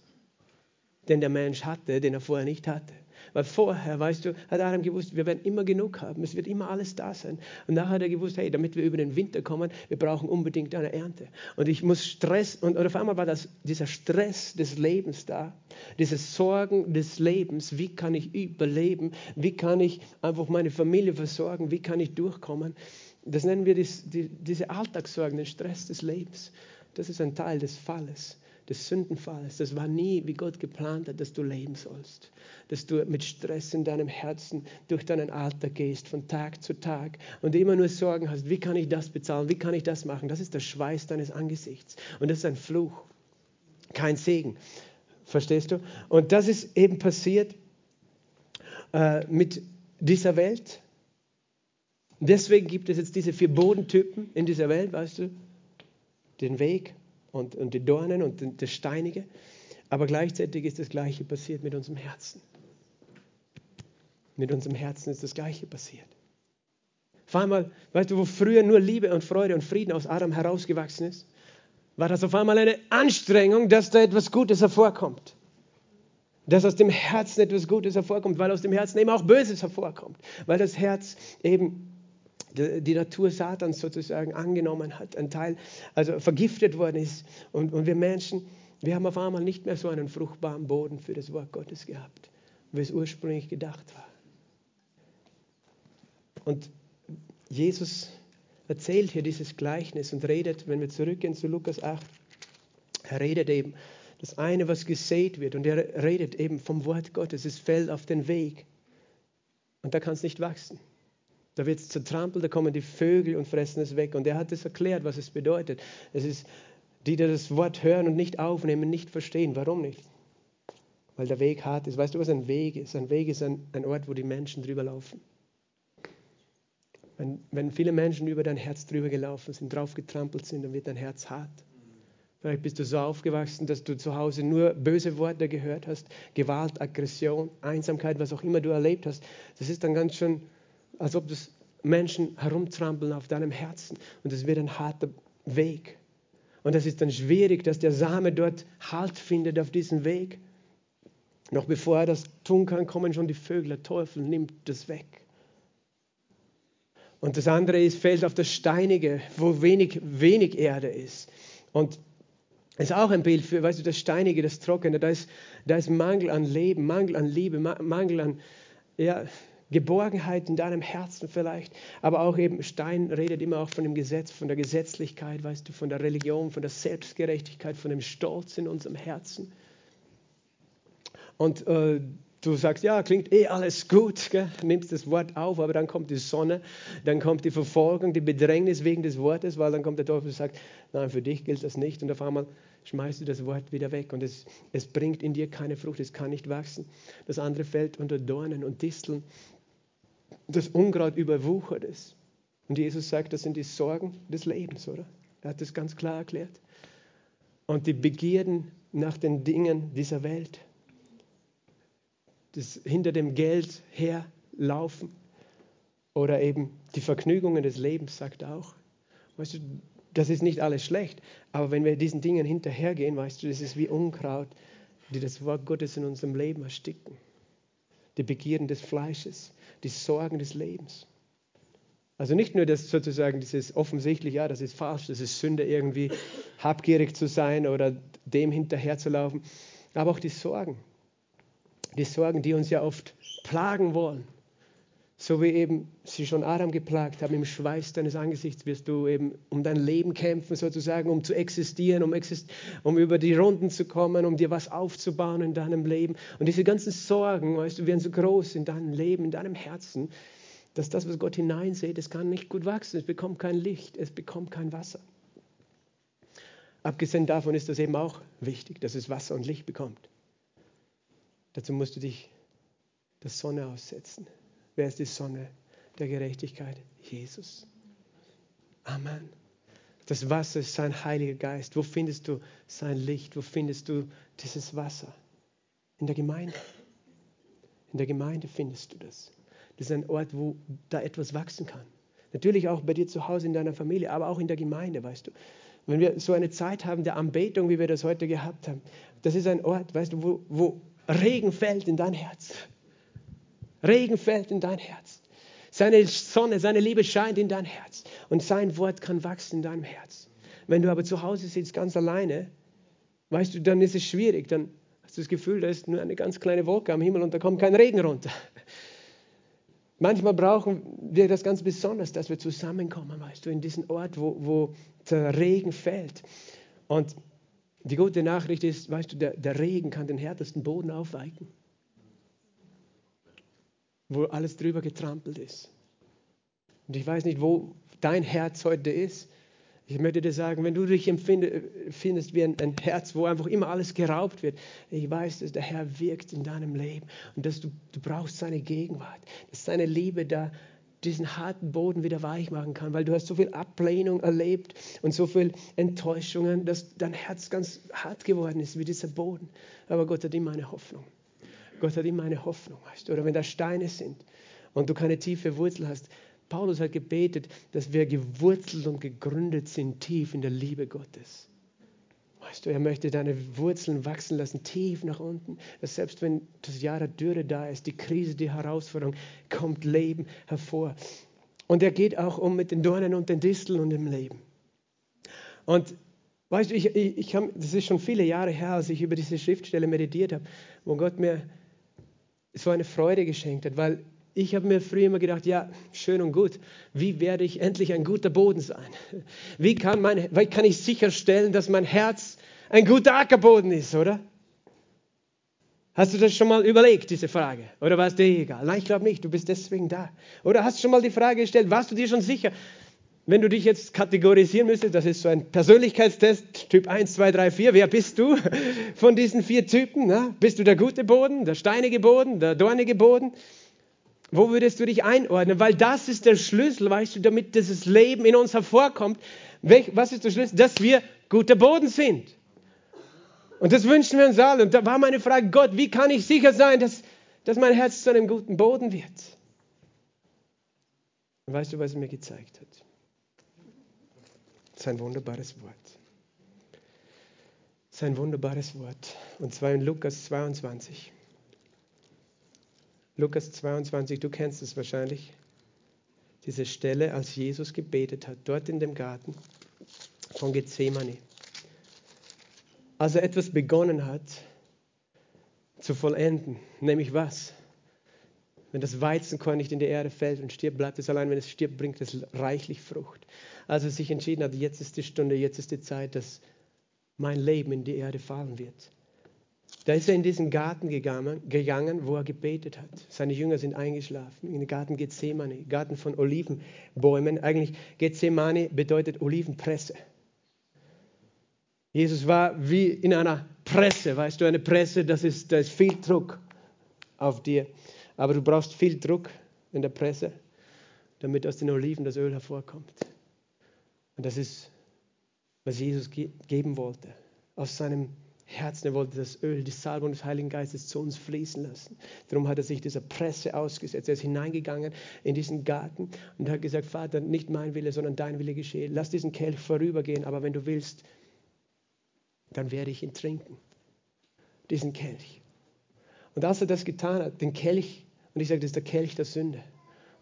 den der Mensch hatte, den er vorher nicht hatte. Weil vorher, weißt du, hat Adam gewusst, wir werden immer genug haben, es wird immer alles da sein. Und nachher hat er gewusst, hey, damit wir über den Winter kommen, wir brauchen unbedingt eine Ernte. Und ich muss Stress, und, und auf einmal war das, dieser Stress des Lebens da, diese Sorgen des Lebens, wie kann ich überleben, wie kann ich einfach meine Familie versorgen, wie kann ich durchkommen. Das nennen wir dies, die, diese Alltagssorgen, den Stress des Lebens. Das ist ein Teil des Falles, des Sündenfalls. Das war nie, wie Gott geplant hat, dass du leben sollst. Dass du mit Stress in deinem Herzen durch deinen Alltag gehst, von Tag zu Tag und immer nur Sorgen hast, wie kann ich das bezahlen, wie kann ich das machen. Das ist der Schweiß deines Angesichts. Und das ist ein Fluch, kein Segen. Verstehst du? Und das ist eben passiert äh, mit dieser Welt. Deswegen gibt es jetzt diese vier Bodentypen in dieser Welt, weißt du? Den Weg und, und die Dornen und das Steinige. Aber gleichzeitig ist das Gleiche passiert mit unserem Herzen. Mit unserem Herzen ist das Gleiche passiert. Auf einmal, weißt du, wo früher nur Liebe und Freude und Frieden aus Adam herausgewachsen ist, war das auf einmal eine Anstrengung, dass da etwas Gutes hervorkommt. Dass aus dem Herzen etwas Gutes hervorkommt, weil aus dem Herzen eben auch Böses hervorkommt. Weil das Herz eben die Natur Satans sozusagen angenommen hat, ein Teil, also vergiftet worden ist. Und, und wir Menschen, wir haben auf einmal nicht mehr so einen fruchtbaren Boden für das Wort Gottes gehabt, wie es ursprünglich gedacht war. Und Jesus erzählt hier dieses Gleichnis und redet, wenn wir zurückgehen zu Lukas 8, er redet eben das eine, was gesät wird und er redet eben vom Wort Gottes, es fällt auf den Weg und da kann es nicht wachsen. Da wird es zertrampelt, da kommen die Vögel und fressen es weg. Und er hat es erklärt, was es bedeutet. Es ist, die, die das Wort hören und nicht aufnehmen, nicht verstehen. Warum nicht? Weil der Weg hart ist. Weißt du, was ein Weg ist? Ein Weg ist ein, ein Ort, wo die Menschen drüber laufen. Wenn, wenn viele Menschen über dein Herz drüber gelaufen sind, drauf getrampelt sind, dann wird dein Herz hart. Vielleicht bist du so aufgewachsen, dass du zu Hause nur böse Worte gehört hast, Gewalt, Aggression, Einsamkeit, was auch immer du erlebt hast. Das ist dann ganz schön, als ob das Menschen herumtrampeln auf deinem Herzen. Und es wird ein harter Weg. Und es ist dann schwierig, dass der Same dort Halt findet auf diesem Weg. Noch bevor er das tun kann, kommen schon die Vögel, der Teufel nimmt das weg. Und das andere ist, fällt auf das Steinige, wo wenig, wenig Erde ist. Und es ist auch ein Bild für, weißt du, das Steinige, das Trockene. Da ist, da ist Mangel an Leben, Mangel an Liebe, Mangel an ja, Geborgenheit in deinem Herzen vielleicht. Aber auch eben, Stein redet immer auch von dem Gesetz, von der Gesetzlichkeit, weißt du, von der Religion, von der Selbstgerechtigkeit, von dem Stolz in unserem Herzen. Und äh, Du sagst, ja, klingt eh alles gut, gell? nimmst das Wort auf, aber dann kommt die Sonne, dann kommt die Verfolgung, die Bedrängnis wegen des Wortes, weil dann kommt der Teufel und sagt, nein, für dich gilt das nicht. Und auf einmal schmeißt du das Wort wieder weg und es, es bringt in dir keine Frucht, es kann nicht wachsen. Das andere fällt unter Dornen und Disteln. Das Unkraut überwuchert es. Und Jesus sagt, das sind die Sorgen des Lebens, oder? Er hat das ganz klar erklärt. Und die Begierden nach den Dingen dieser Welt das hinter dem Geld herlaufen oder eben die Vergnügungen des Lebens, sagt er auch. Weißt du, das ist nicht alles schlecht, aber wenn wir diesen Dingen hinterhergehen, weißt du, das ist wie Unkraut, die das Wort Gottes in unserem Leben ersticken. Die Begierden des Fleisches, die Sorgen des Lebens. Also nicht nur das sozusagen dieses offensichtlich, ja, das ist falsch, das ist Sünde, irgendwie habgierig zu sein oder dem hinterherzulaufen, aber auch die Sorgen, die Sorgen, die uns ja oft plagen wollen. So wie eben sie schon Adam geplagt haben, im Schweiß deines Angesichts wirst du eben um dein Leben kämpfen, sozusagen, um zu existieren, um, exist um über die Runden zu kommen, um dir was aufzubauen in deinem Leben. Und diese ganzen Sorgen, weißt du, werden so groß in deinem Leben, in deinem Herzen, dass das, was Gott hineinsieht, es kann nicht gut wachsen, es bekommt kein Licht, es bekommt kein Wasser. Abgesehen davon ist das eben auch wichtig, dass es Wasser und Licht bekommt. Dazu musst du dich der Sonne aussetzen. Wer ist die Sonne der Gerechtigkeit? Jesus. Amen. Das Wasser ist sein Heiliger Geist. Wo findest du sein Licht? Wo findest du dieses Wasser? In der Gemeinde. In der Gemeinde findest du das. Das ist ein Ort, wo da etwas wachsen kann. Natürlich auch bei dir zu Hause in deiner Familie, aber auch in der Gemeinde, weißt du. Wenn wir so eine Zeit haben der Anbetung, wie wir das heute gehabt haben, das ist ein Ort, weißt du, wo, wo Regen fällt in dein Herz. Regen fällt in dein Herz. Seine Sonne, seine Liebe scheint in dein Herz. Und sein Wort kann wachsen in deinem Herz. Wenn du aber zu Hause sitzt, ganz alleine, weißt du, dann ist es schwierig. Dann hast du das Gefühl, da ist nur eine ganz kleine Wolke am Himmel und da kommt kein Regen runter. Manchmal brauchen wir das ganz besonders, dass wir zusammenkommen, weißt du, in diesen Ort, wo, wo der Regen fällt. Und die gute Nachricht ist, weißt du, der, der Regen kann den härtesten Boden aufweichen, wo alles drüber getrampelt ist. Und ich weiß nicht, wo dein Herz heute ist. Ich möchte dir sagen, wenn du dich empfindest wie ein, ein, Herz, wo einfach immer alles geraubt wird, ich weiß, dass der Herr wirkt in deinem Leben und dass du, du brauchst seine Gegenwart, dass seine Liebe da diesen harten Boden wieder weich machen kann, weil du hast so viel Ablehnung erlebt und so viel Enttäuschungen, dass dein Herz ganz hart geworden ist wie dieser Boden. Aber Gott hat immer eine Hoffnung. Gott hat immer eine Hoffnung, weißt du? Oder wenn da Steine sind und du keine tiefe Wurzel hast, Paulus hat gebetet, dass wir gewurzelt und gegründet sind tief in der Liebe Gottes. Weißt du, er möchte deine Wurzeln wachsen lassen, tief nach unten. Dass selbst wenn das Jahr der Dürre da ist, die Krise, die Herausforderung, kommt Leben hervor. Und er geht auch um mit den Dornen und den Disteln und dem Leben. Und weißt du, ich, ich, ich hab, das ist schon viele Jahre her, als ich über diese Schriftstelle meditiert habe, wo Gott mir so eine Freude geschenkt hat, weil ich habe mir früher immer gedacht, ja, schön und gut, wie werde ich endlich ein guter Boden sein? Wie kann, mein, wie kann ich sicherstellen, dass mein Herz ein guter Ackerboden ist, oder? Hast du das schon mal überlegt, diese Frage? Oder war es dir egal? Nein, ich glaube nicht, du bist deswegen da. Oder hast du schon mal die Frage gestellt, warst du dir schon sicher, wenn du dich jetzt kategorisieren müsstest, das ist so ein Persönlichkeitstest, Typ 1, 2, 3, 4, wer bist du von diesen vier Typen? Na? Bist du der gute Boden, der steinige Boden, der dornige Boden? Wo würdest du dich einordnen? Weil das ist der Schlüssel, weißt du, damit dieses Leben in uns hervorkommt. Was ist der Schlüssel? Dass wir guter Boden sind. Und das wünschen wir uns alle. Und da war meine Frage, Gott, wie kann ich sicher sein, dass, dass mein Herz zu einem guten Boden wird? Und weißt du, was er mir gezeigt hat? Sein wunderbares Wort. Sein wunderbares Wort. Und zwar in Lukas 22. Lukas 22, du kennst es wahrscheinlich. Diese Stelle, als Jesus gebetet hat, dort in dem Garten von Gethsemane. Als er etwas begonnen hat zu vollenden, nämlich was? Wenn das Weizenkorn nicht in die Erde fällt und stirbt, bleibt es allein. Wenn es stirbt, bringt es reichlich Frucht. Als er sich entschieden hat, jetzt ist die Stunde, jetzt ist die Zeit, dass mein Leben in die Erde fallen wird. Da ist er in diesen Garten gegangen, wo er gebetet hat. Seine Jünger sind eingeschlafen, in den Garten Gethsemane, Garten von Olivenbäumen. Eigentlich Gethsemane bedeutet Olivenpresse. Jesus war wie in einer Presse, weißt du, eine Presse, das ist, da ist viel Druck auf dir. Aber du brauchst viel Druck in der Presse, damit aus den Oliven das Öl hervorkommt. Und das ist, was Jesus ge geben wollte. Aus seinem Herzen. Er wollte das Öl, die Salbung des Heiligen Geistes zu uns fließen lassen. Darum hat er sich dieser Presse ausgesetzt. Er ist hineingegangen in diesen Garten und hat gesagt, Vater, nicht mein Wille, sondern dein Wille geschehe. Lass diesen Kelch vorübergehen, aber wenn du willst, dann werde ich ihn trinken. Diesen Kelch. Und als er das getan hat, den Kelch, und ich sage, das ist der Kelch der Sünde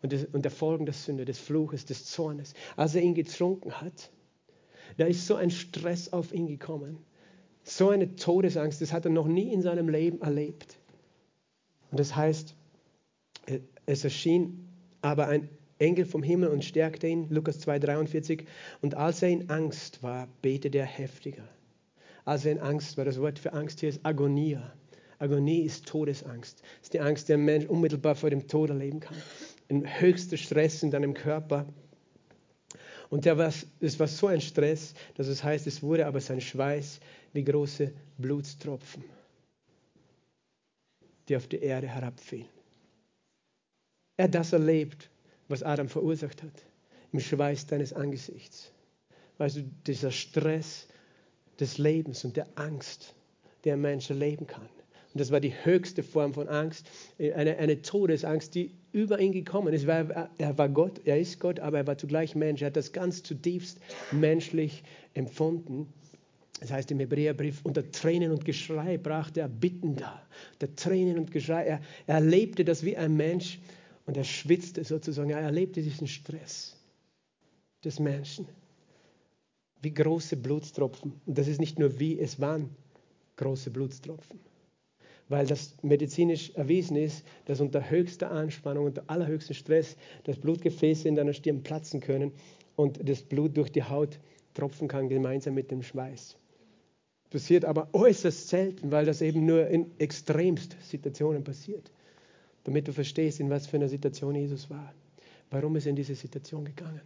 und, des, und der Folgen der Sünde, des Fluches, des Zornes, als er ihn getrunken hat, da ist so ein Stress auf ihn gekommen so eine Todesangst, das hat er noch nie in seinem Leben erlebt. Und das heißt, es erschien aber ein Engel vom Himmel und stärkte ihn, Lukas 2,43. Und als er in Angst war, betete er heftiger. Als er in Angst war, das Wort für Angst hier ist Agonia. Agonie ist Todesangst. Das ist die Angst, die ein Mensch unmittelbar vor dem Tod erleben kann. Ein höchster Stress in deinem Körper. Und der war, es war so ein Stress, dass es heißt, es wurde aber sein Schweiß wie große Blutstropfen, die auf die Erde herabfielen. Er hat das erlebt, was Adam verursacht hat, im Schweiß deines Angesichts. Weißt du, dieser Stress des Lebens und der Angst, der ein Mensch erleben kann. Und das war die höchste Form von Angst, eine, eine Todesangst, die über ihn gekommen ist. Er war Gott, er ist Gott, aber er war zugleich Mensch. Er hat das ganz zutiefst menschlich empfunden. Das heißt im Hebräerbrief, unter Tränen und Geschrei brachte er Bitten dar. Unter Tränen und Geschrei. Er, er erlebte das wie ein Mensch und er schwitzte sozusagen. Er erlebte diesen Stress des Menschen. Wie große Blutstropfen. Und das ist nicht nur wie, es waren große Blutstropfen. Weil das medizinisch erwiesen ist, dass unter höchster Anspannung, unter allerhöchstem Stress, das Blutgefäße in deiner Stirn platzen können und das Blut durch die Haut tropfen kann, gemeinsam mit dem Schweiß. Passiert aber äußerst selten, weil das eben nur in extremst Situationen passiert. Damit du verstehst, in was für einer Situation Jesus war. Warum ist er in diese Situation gegangen?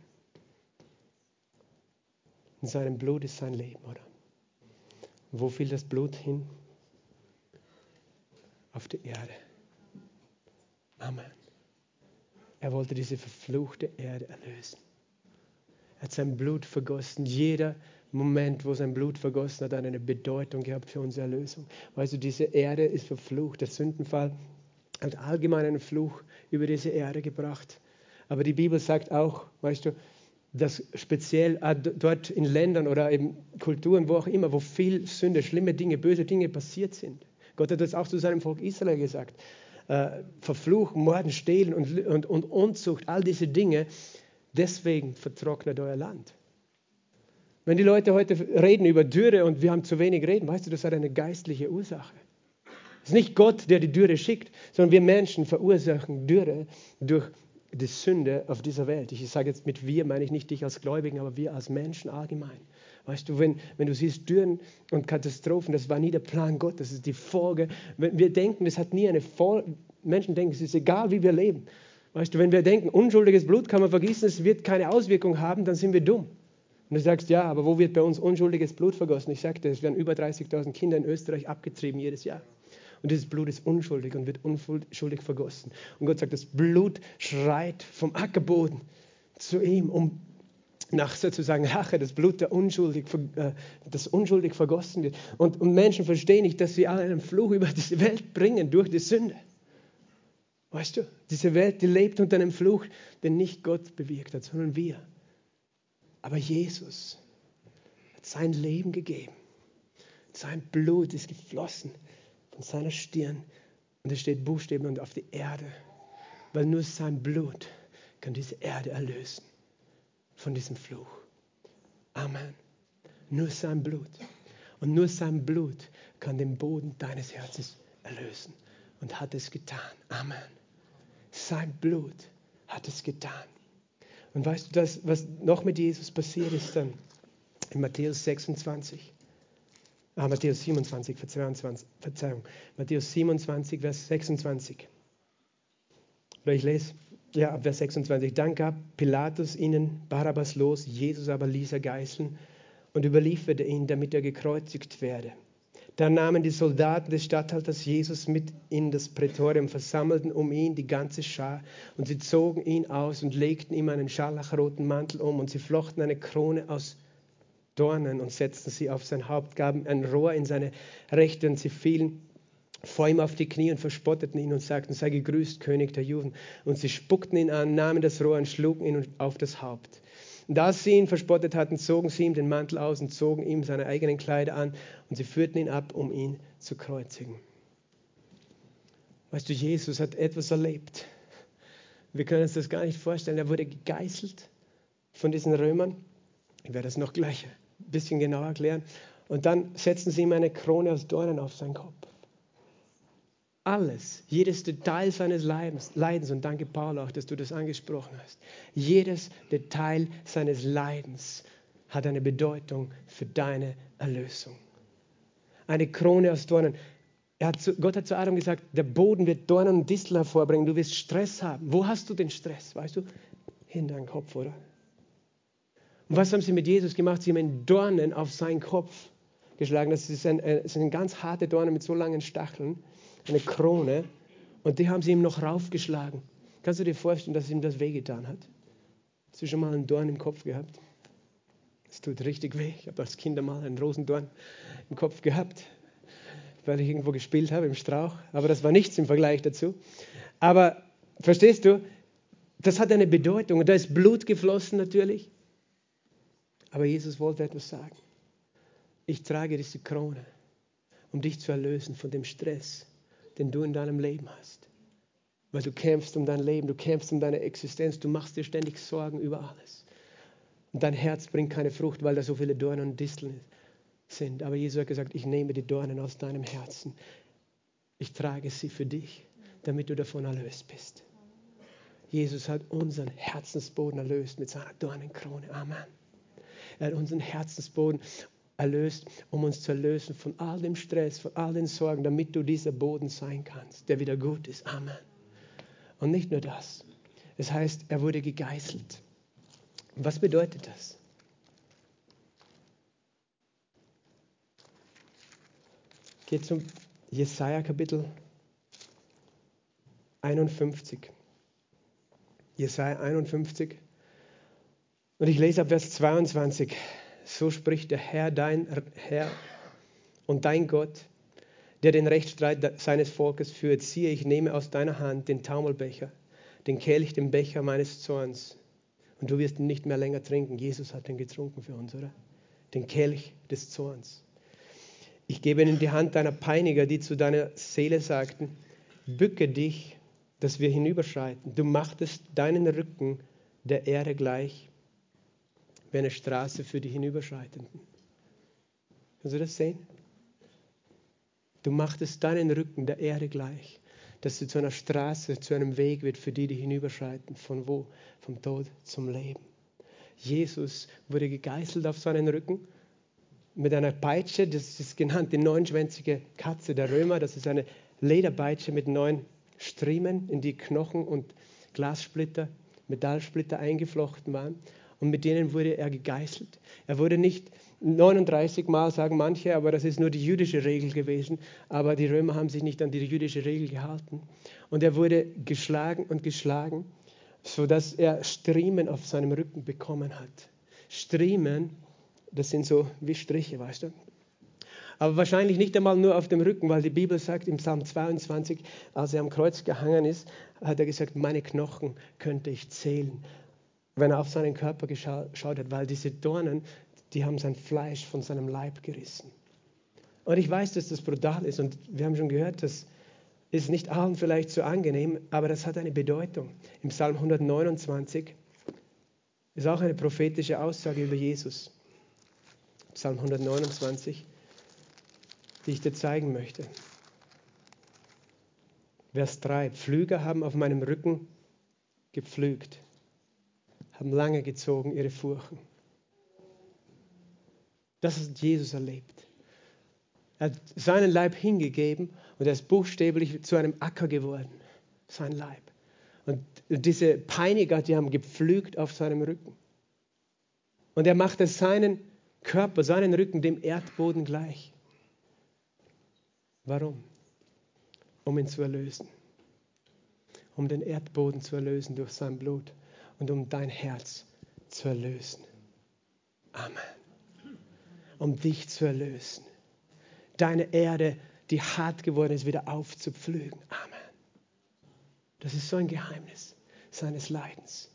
In seinem Blut ist sein Leben, oder? Wo fiel das Blut hin? Auf die Erde. Amen. Er wollte diese verfluchte Erde erlösen. Er hat sein Blut vergossen. Jeder Moment, wo sein Blut vergossen hat, hat eine Bedeutung gehabt für unsere Erlösung. Weißt du, diese Erde ist verflucht. Der Sündenfall hat allgemein einen Fluch über diese Erde gebracht. Aber die Bibel sagt auch, weißt du, dass speziell dort in Ländern oder in Kulturen, wo auch immer, wo viel Sünde, schlimme Dinge, böse Dinge passiert sind. Gott hat das auch zu seinem Volk Israel gesagt. Äh, Verfluchen, Morden, Stehlen und, und, und Unzucht, all diese Dinge, deswegen vertrocknet euer Land. Wenn die Leute heute reden über Dürre und wir haben zu wenig reden, weißt du, das hat eine geistliche Ursache. Es ist nicht Gott, der die Dürre schickt, sondern wir Menschen verursachen Dürre durch die Sünde auf dieser Welt. Ich sage jetzt mit wir, meine ich nicht dich als Gläubigen, aber wir als Menschen allgemein. Weißt du, wenn, wenn du siehst Dürren und Katastrophen, das war nie der Plan Gottes, das ist die Folge. Wenn wir denken, es hat nie eine Folge, Menschen denken, es ist egal, wie wir leben. Weißt du, wenn wir denken, unschuldiges Blut kann man vergießen, es wird keine Auswirkung haben, dann sind wir dumm. Und du sagst, ja, aber wo wird bei uns unschuldiges Blut vergossen? Ich sagte, es werden über 30.000 Kinder in Österreich abgetrieben jedes Jahr. Und dieses Blut ist unschuldig und wird unschuldig vergossen. Und Gott sagt, das Blut schreit vom Ackerboden zu ihm, um nach sozusagen Rache, das Blut, der unschuldig, äh, das unschuldig vergossen wird. Und, und Menschen verstehen nicht, dass sie alle einen Fluch über diese Welt bringen durch die Sünde. Weißt du, diese Welt, die lebt unter einem Fluch, den nicht Gott bewirkt hat, sondern wir. Aber Jesus hat sein Leben gegeben. Sein Blut ist geflossen von seiner Stirn. Und es steht Buchstaben und auf die Erde. Weil nur sein Blut kann diese Erde erlösen von diesem Fluch. Amen. Nur sein Blut. Und nur sein Blut kann den Boden deines Herzens erlösen. Und hat es getan. Amen. Sein Blut hat es getan. Und weißt du, das, was noch mit Jesus passiert ist dann in Matthäus 26? Ah, Matthäus 27, Verzeihung. Matthäus 27, Vers 26. Oder ich lese, ja, Vers 26. Dann gab Pilatus ihnen Barabbas los, Jesus aber ließ er geißeln und überlieferte ihn, damit er gekreuzigt werde. Dann nahmen die Soldaten des Statthalters Jesus mit in das Prätorium, versammelten um ihn die ganze Schar und sie zogen ihn aus und legten ihm einen scharlachroten Mantel um und sie flochten eine Krone aus Dornen und setzten sie auf sein Haupt, gaben ein Rohr in seine Rechte und sie fielen vor ihm auf die Knie und verspotteten ihn und sagten, sei gegrüßt, König der Juden. Und sie spuckten ihn an, nahmen das Rohr und schlugen ihn auf das Haupt. Und als sie ihn verspottet hatten, zogen sie ihm den Mantel aus und zogen ihm seine eigenen Kleider an und sie führten ihn ab, um ihn zu kreuzigen. Weißt du, Jesus hat etwas erlebt. Wir können uns das gar nicht vorstellen. Er wurde gegeißelt von diesen Römern. Ich werde das noch gleich ein bisschen genauer erklären. Und dann setzen sie ihm eine Krone aus Dornen auf seinen Kopf. Alles, jedes Detail seines Leidens, Leidens, und danke Paul auch, dass du das angesprochen hast, jedes Detail seines Leidens hat eine Bedeutung für deine Erlösung. Eine Krone aus Dornen. Hat zu, Gott hat zu Adam gesagt, der Boden wird Dornen und Disteln hervorbringen, du wirst Stress haben. Wo hast du den Stress, weißt du? Hinter deinem Kopf, oder? Und was haben sie mit Jesus gemacht? Sie haben Dornen auf seinen Kopf geschlagen. Das, ist ein, das sind ganz harte Dornen mit so langen Stacheln, eine Krone. Und die haben sie ihm noch raufgeschlagen. Kannst du dir vorstellen, dass ihm das wehgetan hat? Hast du schon mal einen Dorn im Kopf gehabt? Es tut richtig weh. Ich habe als Kind mal einen Rosendorn im Kopf gehabt, weil ich irgendwo gespielt habe im Strauch. Aber das war nichts im Vergleich dazu. Aber verstehst du, das hat eine Bedeutung. Und da ist Blut geflossen natürlich. Aber Jesus wollte etwas sagen. Ich trage diese Krone, um dich zu erlösen von dem Stress, den du in deinem Leben hast. Weil du kämpfst um dein Leben, du kämpfst um deine Existenz, du machst dir ständig Sorgen über alles. Und dein Herz bringt keine Frucht, weil da so viele Dornen und Disteln sind. Aber Jesus hat gesagt, ich nehme die Dornen aus deinem Herzen. Ich trage sie für dich, damit du davon erlöst bist. Jesus hat unseren Herzensboden erlöst mit seiner Dornenkrone. Amen. Er hat unseren Herzensboden erlöst, um uns zu erlösen von all dem Stress, von all den Sorgen, damit du dieser Boden sein kannst, der wieder gut ist. Amen. Und nicht nur das. Es heißt, er wurde gegeißelt. Was bedeutet das? Geht zum Jesaja Kapitel 51. Jesaja 51. Und ich lese ab Vers 22. So spricht der Herr, dein Herr und dein Gott, der den Rechtsstreit seines Volkes führt. Siehe, ich nehme aus deiner Hand den Taumelbecher, den Kelch, den Becher meines Zorns. Und du wirst ihn nicht mehr länger trinken. Jesus hat den getrunken für uns, oder? Den Kelch des Zorns. Ich gebe ihn in die Hand deiner Peiniger, die zu deiner Seele sagten, bücke dich, dass wir hinüberschreiten. Du machtest deinen Rücken der Erde gleich wie eine Straße für die Hinüberschreitenden. Kannst du das sehen? Du machtest deinen Rücken der Erde gleich, dass sie zu einer Straße, zu einem Weg wird für die, die hinüberschreiten. Von wo? Vom Tod zum Leben. Jesus wurde gegeißelt auf seinen Rücken mit einer Peitsche, das ist genannt die neunschwänzige Katze der Römer. Das ist eine Lederpeitsche mit neun Striemen, in die Knochen und Glassplitter, Metallsplitter eingeflochten waren und mit denen wurde er gegeißelt. Er wurde nicht 39 Mal, sagen manche, aber das ist nur die jüdische Regel gewesen. Aber die Römer haben sich nicht an die jüdische Regel gehalten. Und er wurde geschlagen und geschlagen, sodass er Striemen auf seinem Rücken bekommen hat. Striemen, das sind so wie Striche, weißt du? Aber wahrscheinlich nicht einmal nur auf dem Rücken, weil die Bibel sagt im Psalm 22, als er am Kreuz gehangen ist, hat er gesagt, meine Knochen könnte ich zählen wenn er auf seinen Körper geschaut hat, weil diese Dornen, die haben sein Fleisch von seinem Leib gerissen. Und ich weiß, dass das brutal ist und wir haben schon gehört, das ist nicht allen vielleicht so angenehm, aber das hat eine Bedeutung. Im Psalm 129 ist auch eine prophetische Aussage über Jesus. Psalm 129, die ich dir zeigen möchte. Vers 3. Pflüger haben auf meinem Rücken gepflügt haben lange gezogen ihre Furchen. Das hat Jesus erlebt. Er hat seinen Leib hingegeben und er ist buchstäblich zu einem Acker geworden, sein Leib. Und diese Peiniger, die haben gepflügt auf seinem Rücken. Und er machte seinen Körper, seinen Rücken dem Erdboden gleich. Warum? Um ihn zu erlösen. Um den Erdboden zu erlösen durch sein Blut und um dein Herz zu erlösen. Amen. Um dich zu erlösen. Deine Erde, die hart geworden ist, wieder aufzupflügen. Amen. Das ist so ein Geheimnis seines Leidens.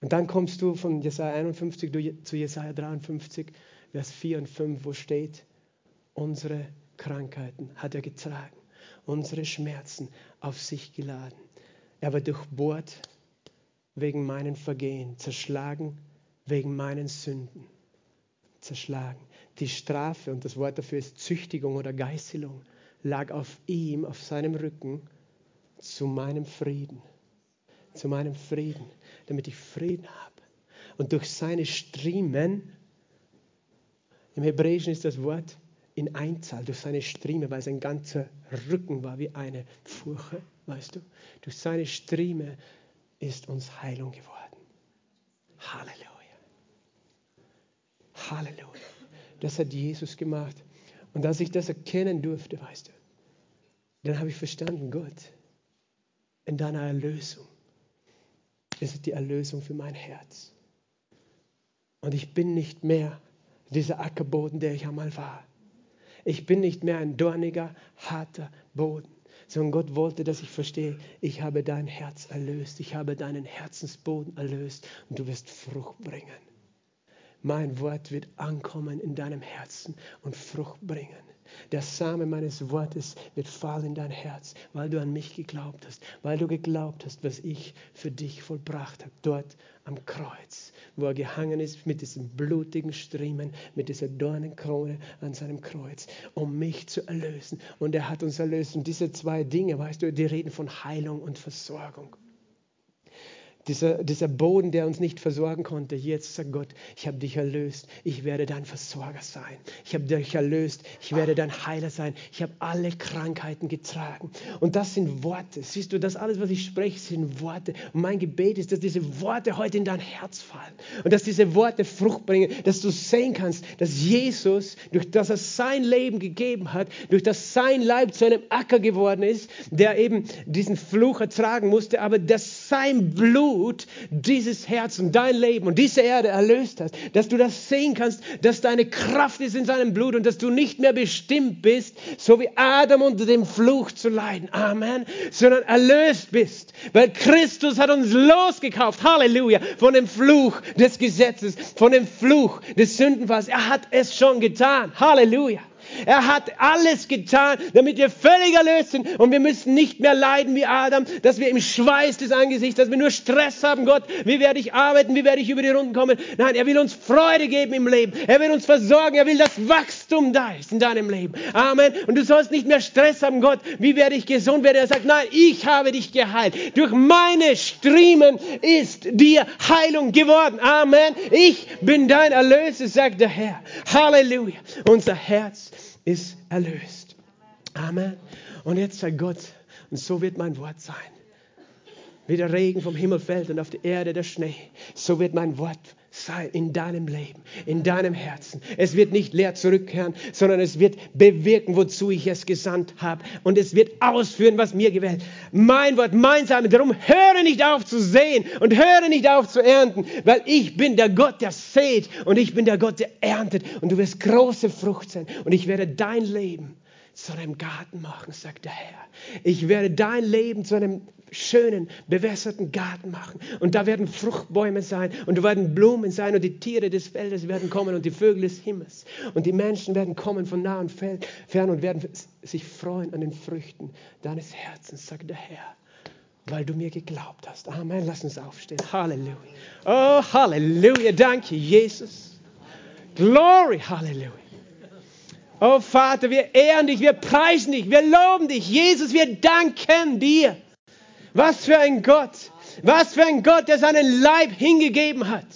Und dann kommst du von Jesaja 51 zu Jesaja 53, Vers 4 und 5, wo steht, unsere Krankheiten hat er getragen, unsere Schmerzen auf sich geladen. Er war durchbohrt wegen meinen Vergehen, zerschlagen wegen meinen Sünden. Zerschlagen. Die Strafe, und das Wort dafür ist Züchtigung oder Geißelung, lag auf ihm, auf seinem Rücken, zu meinem Frieden. Zu meinem Frieden, damit ich Frieden habe. Und durch seine Striemen, im Hebräischen ist das Wort in Einzahl, durch seine Strieme, weil sein ganzer Rücken war wie eine Furche, weißt du? Durch seine Strieme ist uns Heilung geworden. Halleluja. Halleluja. Das hat Jesus gemacht. Und als ich das erkennen durfte, weißt du, dann habe ich verstanden, Gott, in deiner Erlösung ist die Erlösung für mein Herz. Und ich bin nicht mehr dieser Ackerboden, der ich einmal war. Ich bin nicht mehr ein dorniger, harter Boden sondern Gott wollte, dass ich verstehe, ich habe dein Herz erlöst, ich habe deinen Herzensboden erlöst und du wirst Frucht bringen. Mein Wort wird ankommen in deinem Herzen und Frucht bringen. Der Same meines Wortes wird fallen in dein Herz, weil du an mich geglaubt hast, weil du geglaubt hast, was ich für dich vollbracht habe, dort am Kreuz, wo er gehangen ist mit diesen blutigen Striemen, mit dieser Dornenkrone an seinem Kreuz, um mich zu erlösen. Und er hat uns erlöst. Und diese zwei Dinge, weißt du, die reden von Heilung und Versorgung. Dieser, dieser Boden, der uns nicht versorgen konnte. Jetzt sagt Gott, ich habe dich erlöst. Ich werde dein Versorger sein. Ich habe dich erlöst. Ich werde dein Heiler sein. Ich habe alle Krankheiten getragen. Und das sind Worte. Siehst du, das alles, was ich spreche, sind Worte. Und mein Gebet ist, dass diese Worte heute in dein Herz fallen. Und dass diese Worte Frucht bringen. Dass du sehen kannst, dass Jesus, durch das er sein Leben gegeben hat, durch das sein Leib zu einem Acker geworden ist, der eben diesen Fluch ertragen musste, aber dass sein Blut dieses Herz und dein Leben und diese Erde erlöst hat, dass du das sehen kannst, dass deine Kraft ist in seinem Blut und dass du nicht mehr bestimmt bist, so wie Adam unter dem Fluch zu leiden. Amen. Sondern erlöst bist, weil Christus hat uns losgekauft. Halleluja. Von dem Fluch des Gesetzes, von dem Fluch des Sündenfalls. Er hat es schon getan. Halleluja. Er hat alles getan, damit wir völlig erlöst sind und wir müssen nicht mehr leiden wie Adam, dass wir im Schweiß des Angesichts, dass wir nur Stress haben. Gott, wie werde ich arbeiten? Wie werde ich über die Runden kommen? Nein, er will uns Freude geben im Leben. Er will uns versorgen. Er will, dass Wachstum da ist in deinem Leben. Amen. Und du sollst nicht mehr Stress haben, Gott. Wie werde ich gesund werden? Er sagt, nein, ich habe dich geheilt. Durch meine Striemen ist dir Heilung geworden. Amen. Ich bin dein Erlöser, sagt der Herr. Halleluja. Unser Herz ist erlöst. Amen. Und jetzt sagt Gott, und so wird mein Wort sein. Wie der Regen vom Himmel fällt und auf die Erde der Schnee, so wird mein Wort sein in deinem Leben, in deinem Herzen. Es wird nicht leer zurückkehren, sondern es wird bewirken, wozu ich es gesandt habe. Und es wird ausführen, was mir gewählt. Mein Wort, mein Samen. Darum höre nicht auf zu sehen und höre nicht auf zu ernten, weil ich bin der Gott, der sät und ich bin der Gott, der erntet. Und du wirst große Frucht sein und ich werde dein Leben zu einem Garten machen, sagt der Herr. Ich werde dein Leben zu einem schönen, bewässerten Garten machen. Und da werden Fruchtbäume sein und da werden Blumen sein und die Tiere des Feldes werden kommen und die Vögel des Himmels. Und die Menschen werden kommen von nah und fern und werden sich freuen an den Früchten deines Herzens, sagt der Herr weil du mir geglaubt hast. Amen. Lass uns aufstehen. Halleluja. Oh, Halleluja. Danke, Jesus. Glory. Halleluja. Oh Vater, wir ehren dich, wir preisen dich, wir loben dich. Jesus, wir danken dir. Was für ein Gott. Was für ein Gott, der seinen Leib hingegeben hat,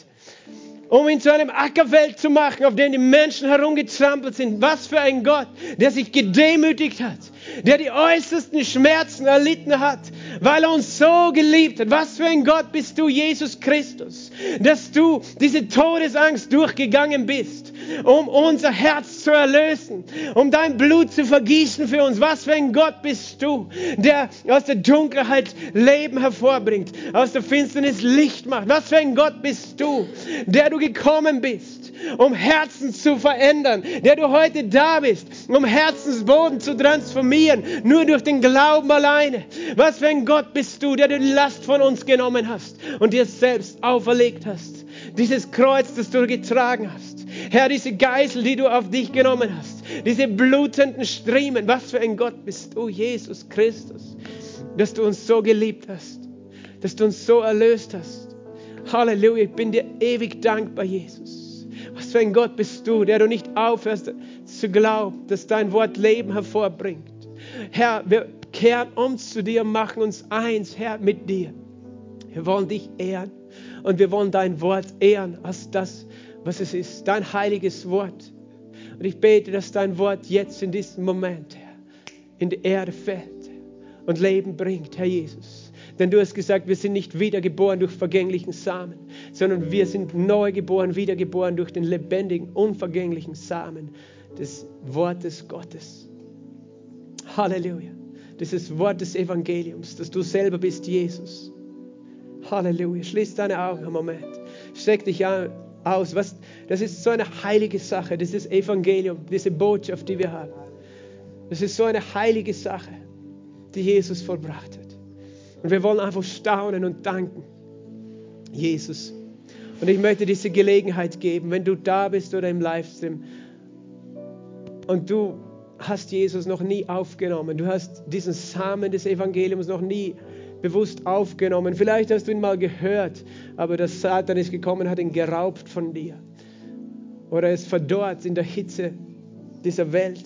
um ihn zu einem Ackerfeld zu machen, auf dem die Menschen herumgetrampelt sind. Was für ein Gott, der sich gedemütigt hat, der die äußersten Schmerzen erlitten hat, weil er uns so geliebt hat. Was für ein Gott bist du, Jesus Christus, dass du diese Todesangst durchgegangen bist um unser Herz zu erlösen, um dein Blut zu vergießen für uns. Was für ein Gott bist du, der aus der Dunkelheit Leben hervorbringt, aus der Finsternis Licht macht. Was für ein Gott bist du, der du gekommen bist, um Herzen zu verändern, der du heute da bist, um Herzensboden zu transformieren, nur durch den Glauben alleine. Was für ein Gott bist du, der die Last von uns genommen hast und dir selbst auferlegt hast. Dieses Kreuz, das du getragen hast. Herr, diese Geißel, die du auf dich genommen hast, diese blutenden Striemen, was für ein Gott bist du, Jesus Christus, dass du uns so geliebt hast, dass du uns so erlöst hast. Halleluja, ich bin dir ewig dankbar, Jesus. Was für ein Gott bist du, der du nicht aufhörst zu glauben, dass dein Wort Leben hervorbringt. Herr, wir kehren uns zu dir, machen uns eins, Herr, mit dir. Wir wollen dich ehren und wir wollen dein Wort ehren als das, was es ist, dein heiliges Wort. Und ich bete, dass dein Wort jetzt in diesem Moment, Herr, in die Erde fällt und Leben bringt, Herr Jesus. Denn du hast gesagt, wir sind nicht wiedergeboren durch vergänglichen Samen, sondern wir sind neu geboren, wiedergeboren durch den lebendigen, unvergänglichen Samen des Wortes Gottes. Halleluja. Dieses Wort des Evangeliums, dass du selber bist, Jesus. Halleluja. Schließ deine Augen einen Moment. Streck dich aus. Was, das ist so eine heilige Sache, ist Evangelium, diese Botschaft, die wir haben. Das ist so eine heilige Sache, die Jesus vollbracht hat. Und wir wollen einfach staunen und danken. Jesus. Und ich möchte diese Gelegenheit geben, wenn du da bist oder im Livestream und du hast Jesus noch nie aufgenommen, du hast diesen Samen des Evangeliums noch nie bewusst aufgenommen. Vielleicht hast du ihn mal gehört, aber der Satan ist gekommen, hat ihn geraubt von dir. Oder ist verdorrt in der Hitze dieser Welt.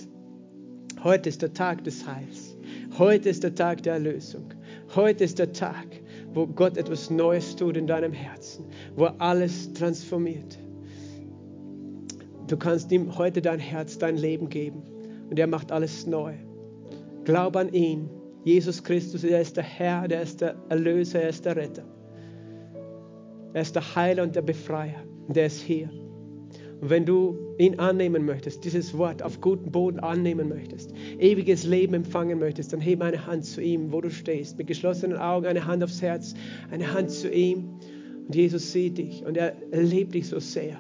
Heute ist der Tag des Heils. Heute ist der Tag der Erlösung. Heute ist der Tag, wo Gott etwas Neues tut in deinem Herzen, wo er alles transformiert. Du kannst ihm heute dein Herz, dein Leben geben und er macht alles neu. Glaub an ihn. Jesus Christus, er ist der Herr, er ist der Erlöser, er ist der Retter. Er ist der Heiler und der Befreier und er ist hier. Und wenn du ihn annehmen möchtest, dieses Wort auf guten Boden annehmen möchtest, ewiges Leben empfangen möchtest, dann heb eine Hand zu ihm, wo du stehst, mit geschlossenen Augen, eine Hand aufs Herz, eine Hand zu ihm. Und Jesus sieht dich und er liebt dich so sehr.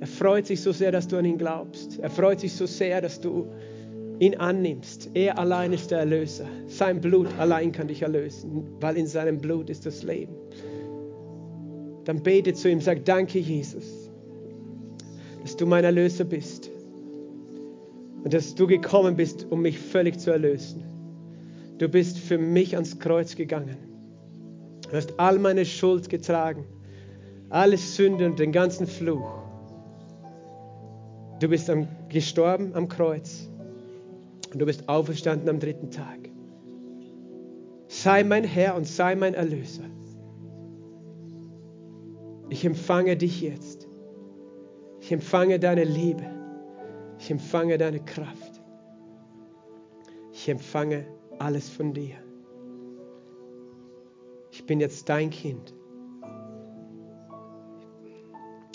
Er freut sich so sehr, dass du an ihn glaubst. Er freut sich so sehr, dass du ihn annimmst. Er allein ist der Erlöser. Sein Blut allein kann dich erlösen, weil in seinem Blut ist das Leben. Dann bete zu ihm, sag danke Jesus du mein Erlöser bist und dass du gekommen bist, um mich völlig zu erlösen. Du bist für mich ans Kreuz gegangen. Du hast all meine Schuld getragen, alle Sünde und den ganzen Fluch. Du bist am, gestorben am Kreuz und du bist auferstanden am dritten Tag. Sei mein Herr und sei mein Erlöser. Ich empfange dich jetzt. Ich empfange deine Liebe. Ich empfange deine Kraft. Ich empfange alles von dir. Ich bin jetzt dein Kind.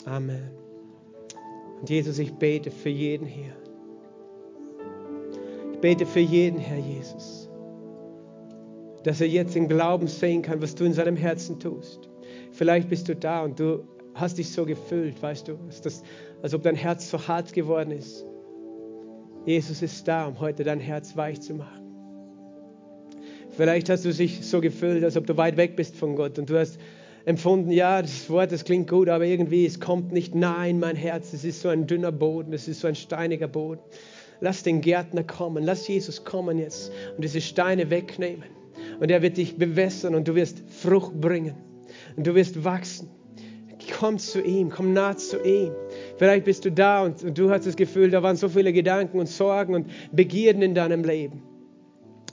Amen. Und Jesus, ich bete für jeden hier. Ich bete für jeden, Herr Jesus, dass er jetzt im Glauben sehen kann, was du in seinem Herzen tust. Vielleicht bist du da und du hast dich so gefüllt, weißt du, das, als ob dein Herz so hart geworden ist. Jesus ist da, um heute dein Herz weich zu machen. Vielleicht hast du dich so gefüllt, als ob du weit weg bist von Gott und du hast empfunden, ja, das Wort, das klingt gut, aber irgendwie, es kommt nicht nah in mein Herz. Es ist so ein dünner Boden, es ist so ein steiniger Boden. Lass den Gärtner kommen, lass Jesus kommen jetzt und diese Steine wegnehmen. Und er wird dich bewässern und du wirst Frucht bringen und du wirst wachsen. Komm zu ihm, komm nah zu ihm. Vielleicht bist du da und, du hast das Gefühl, da waren so viele Gedanken und Sorgen und Begierden in deinem Leben,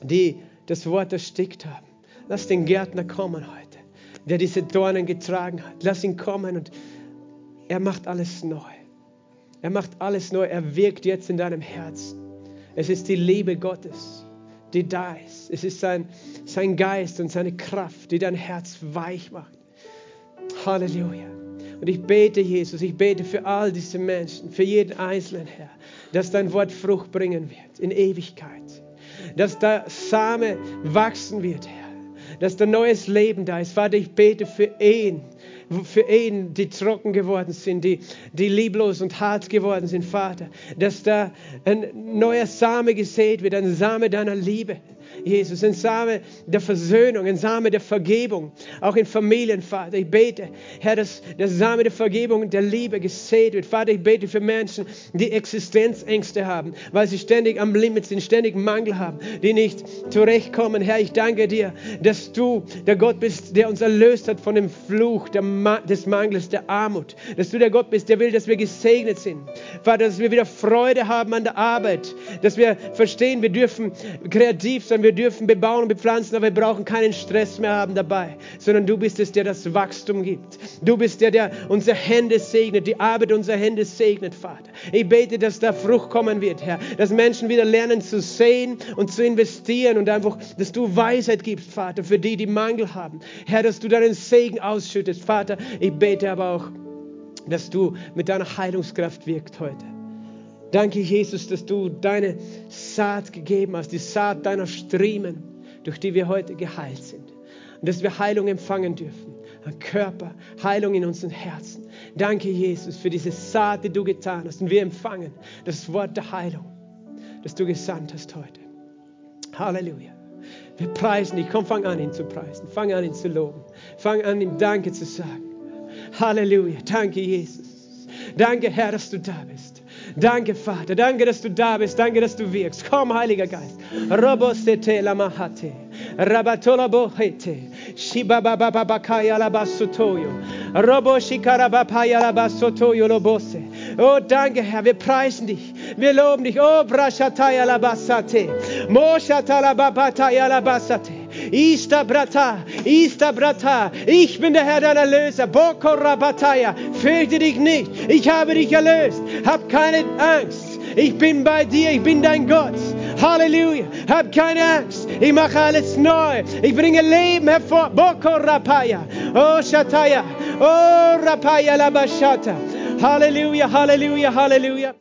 die das Wort erstickt haben. Lass den Gärtner kommen heute, der diese Dornen getragen hat. Lass ihn kommen und er macht alles neu. Er macht alles neu. Er wirkt jetzt in deinem Herzen. Es ist die Liebe Gottes, die da ist. Es ist sein, sein Geist und seine Kraft, die dein Herz weich macht. Halleluja. Und ich bete, Jesus, ich bete für all diese Menschen, für jeden Einzelnen, Herr, dass dein Wort Frucht bringen wird in Ewigkeit. Dass der Same wachsen wird, Herr. Dass da neues Leben da ist. Vater, ich bete für Ehen, für Ehen, die trocken geworden sind, die, die lieblos und hart geworden sind, Vater. Dass da ein neuer Same gesät wird, ein Same deiner Liebe. Jesus, ein Same der Versöhnung, ein Same der Vergebung, auch in Familien, Vater. Ich bete, Herr, dass der Same der Vergebung und der Liebe gesät wird. Vater, ich bete für Menschen, die Existenzängste haben, weil sie ständig am Limit sind, ständig Mangel haben, die nicht zurechtkommen. Herr, ich danke dir, dass du der Gott bist, der uns erlöst hat von dem Fluch Ma des Mangels, der Armut. Dass du der Gott bist, der will, dass wir gesegnet sind. Vater, dass wir wieder Freude haben an der Arbeit, dass wir verstehen, wir dürfen kreativ sein, wir dürfen bebauen und bepflanzen, aber wir brauchen keinen Stress mehr haben dabei, sondern du bist es, der das Wachstum gibt. Du bist der, der unsere Hände segnet, die Arbeit unserer Hände segnet, Vater. Ich bete, dass da Frucht kommen wird, Herr, dass Menschen wieder lernen zu sehen und zu investieren und einfach, dass du Weisheit gibst, Vater, für die, die Mangel haben. Herr, dass du deinen Segen ausschüttest, Vater. Ich bete aber auch, dass du mit deiner Heilungskraft wirkst heute. Danke, Jesus, dass du deine Saat gegeben hast, die Saat deiner Striemen, durch die wir heute geheilt sind. Und dass wir Heilung empfangen dürfen. An Körper, Heilung in unseren Herzen. Danke, Jesus, für diese Saat, die du getan hast. Und wir empfangen das Wort der Heilung, das du gesandt hast heute. Halleluja. Wir preisen dich. Komm, fang an, ihn zu preisen. Fang an, ihn zu loben. Fang an, ihm Danke zu sagen. Halleluja. Danke, Jesus. Danke, Herr, dass du da bist. Danke, Vater. Danke, dass du da bist. Danke, dass du wirkst. Komm, Heiliger Geist. Robosete lamahate. Rabatola bohete. Shibabababakaya labasotoyo. Robo shikarabapaya labasotoyo lobose. Oh, danke, Herr. Wir preisen dich. Wir loben dich. Oh, brashataya labasate. Moshatala babataya labasate. Ista Brata, Ista Brata. Ich bin der Herr dein Erlöser. Boko Rabataya. Fürchte dich nicht. Ich habe dich erlöst. Hab keine Angst. Ich bin bei dir. Ich bin dein Gott. Halleluja. Hab keine Angst. Ich mache alles neu. Ich bringe Leben hervor. Boko Rapaya. Oh Shataya. Oh Rapaya Labashata. Halleluja, Halleluja, Halleluja.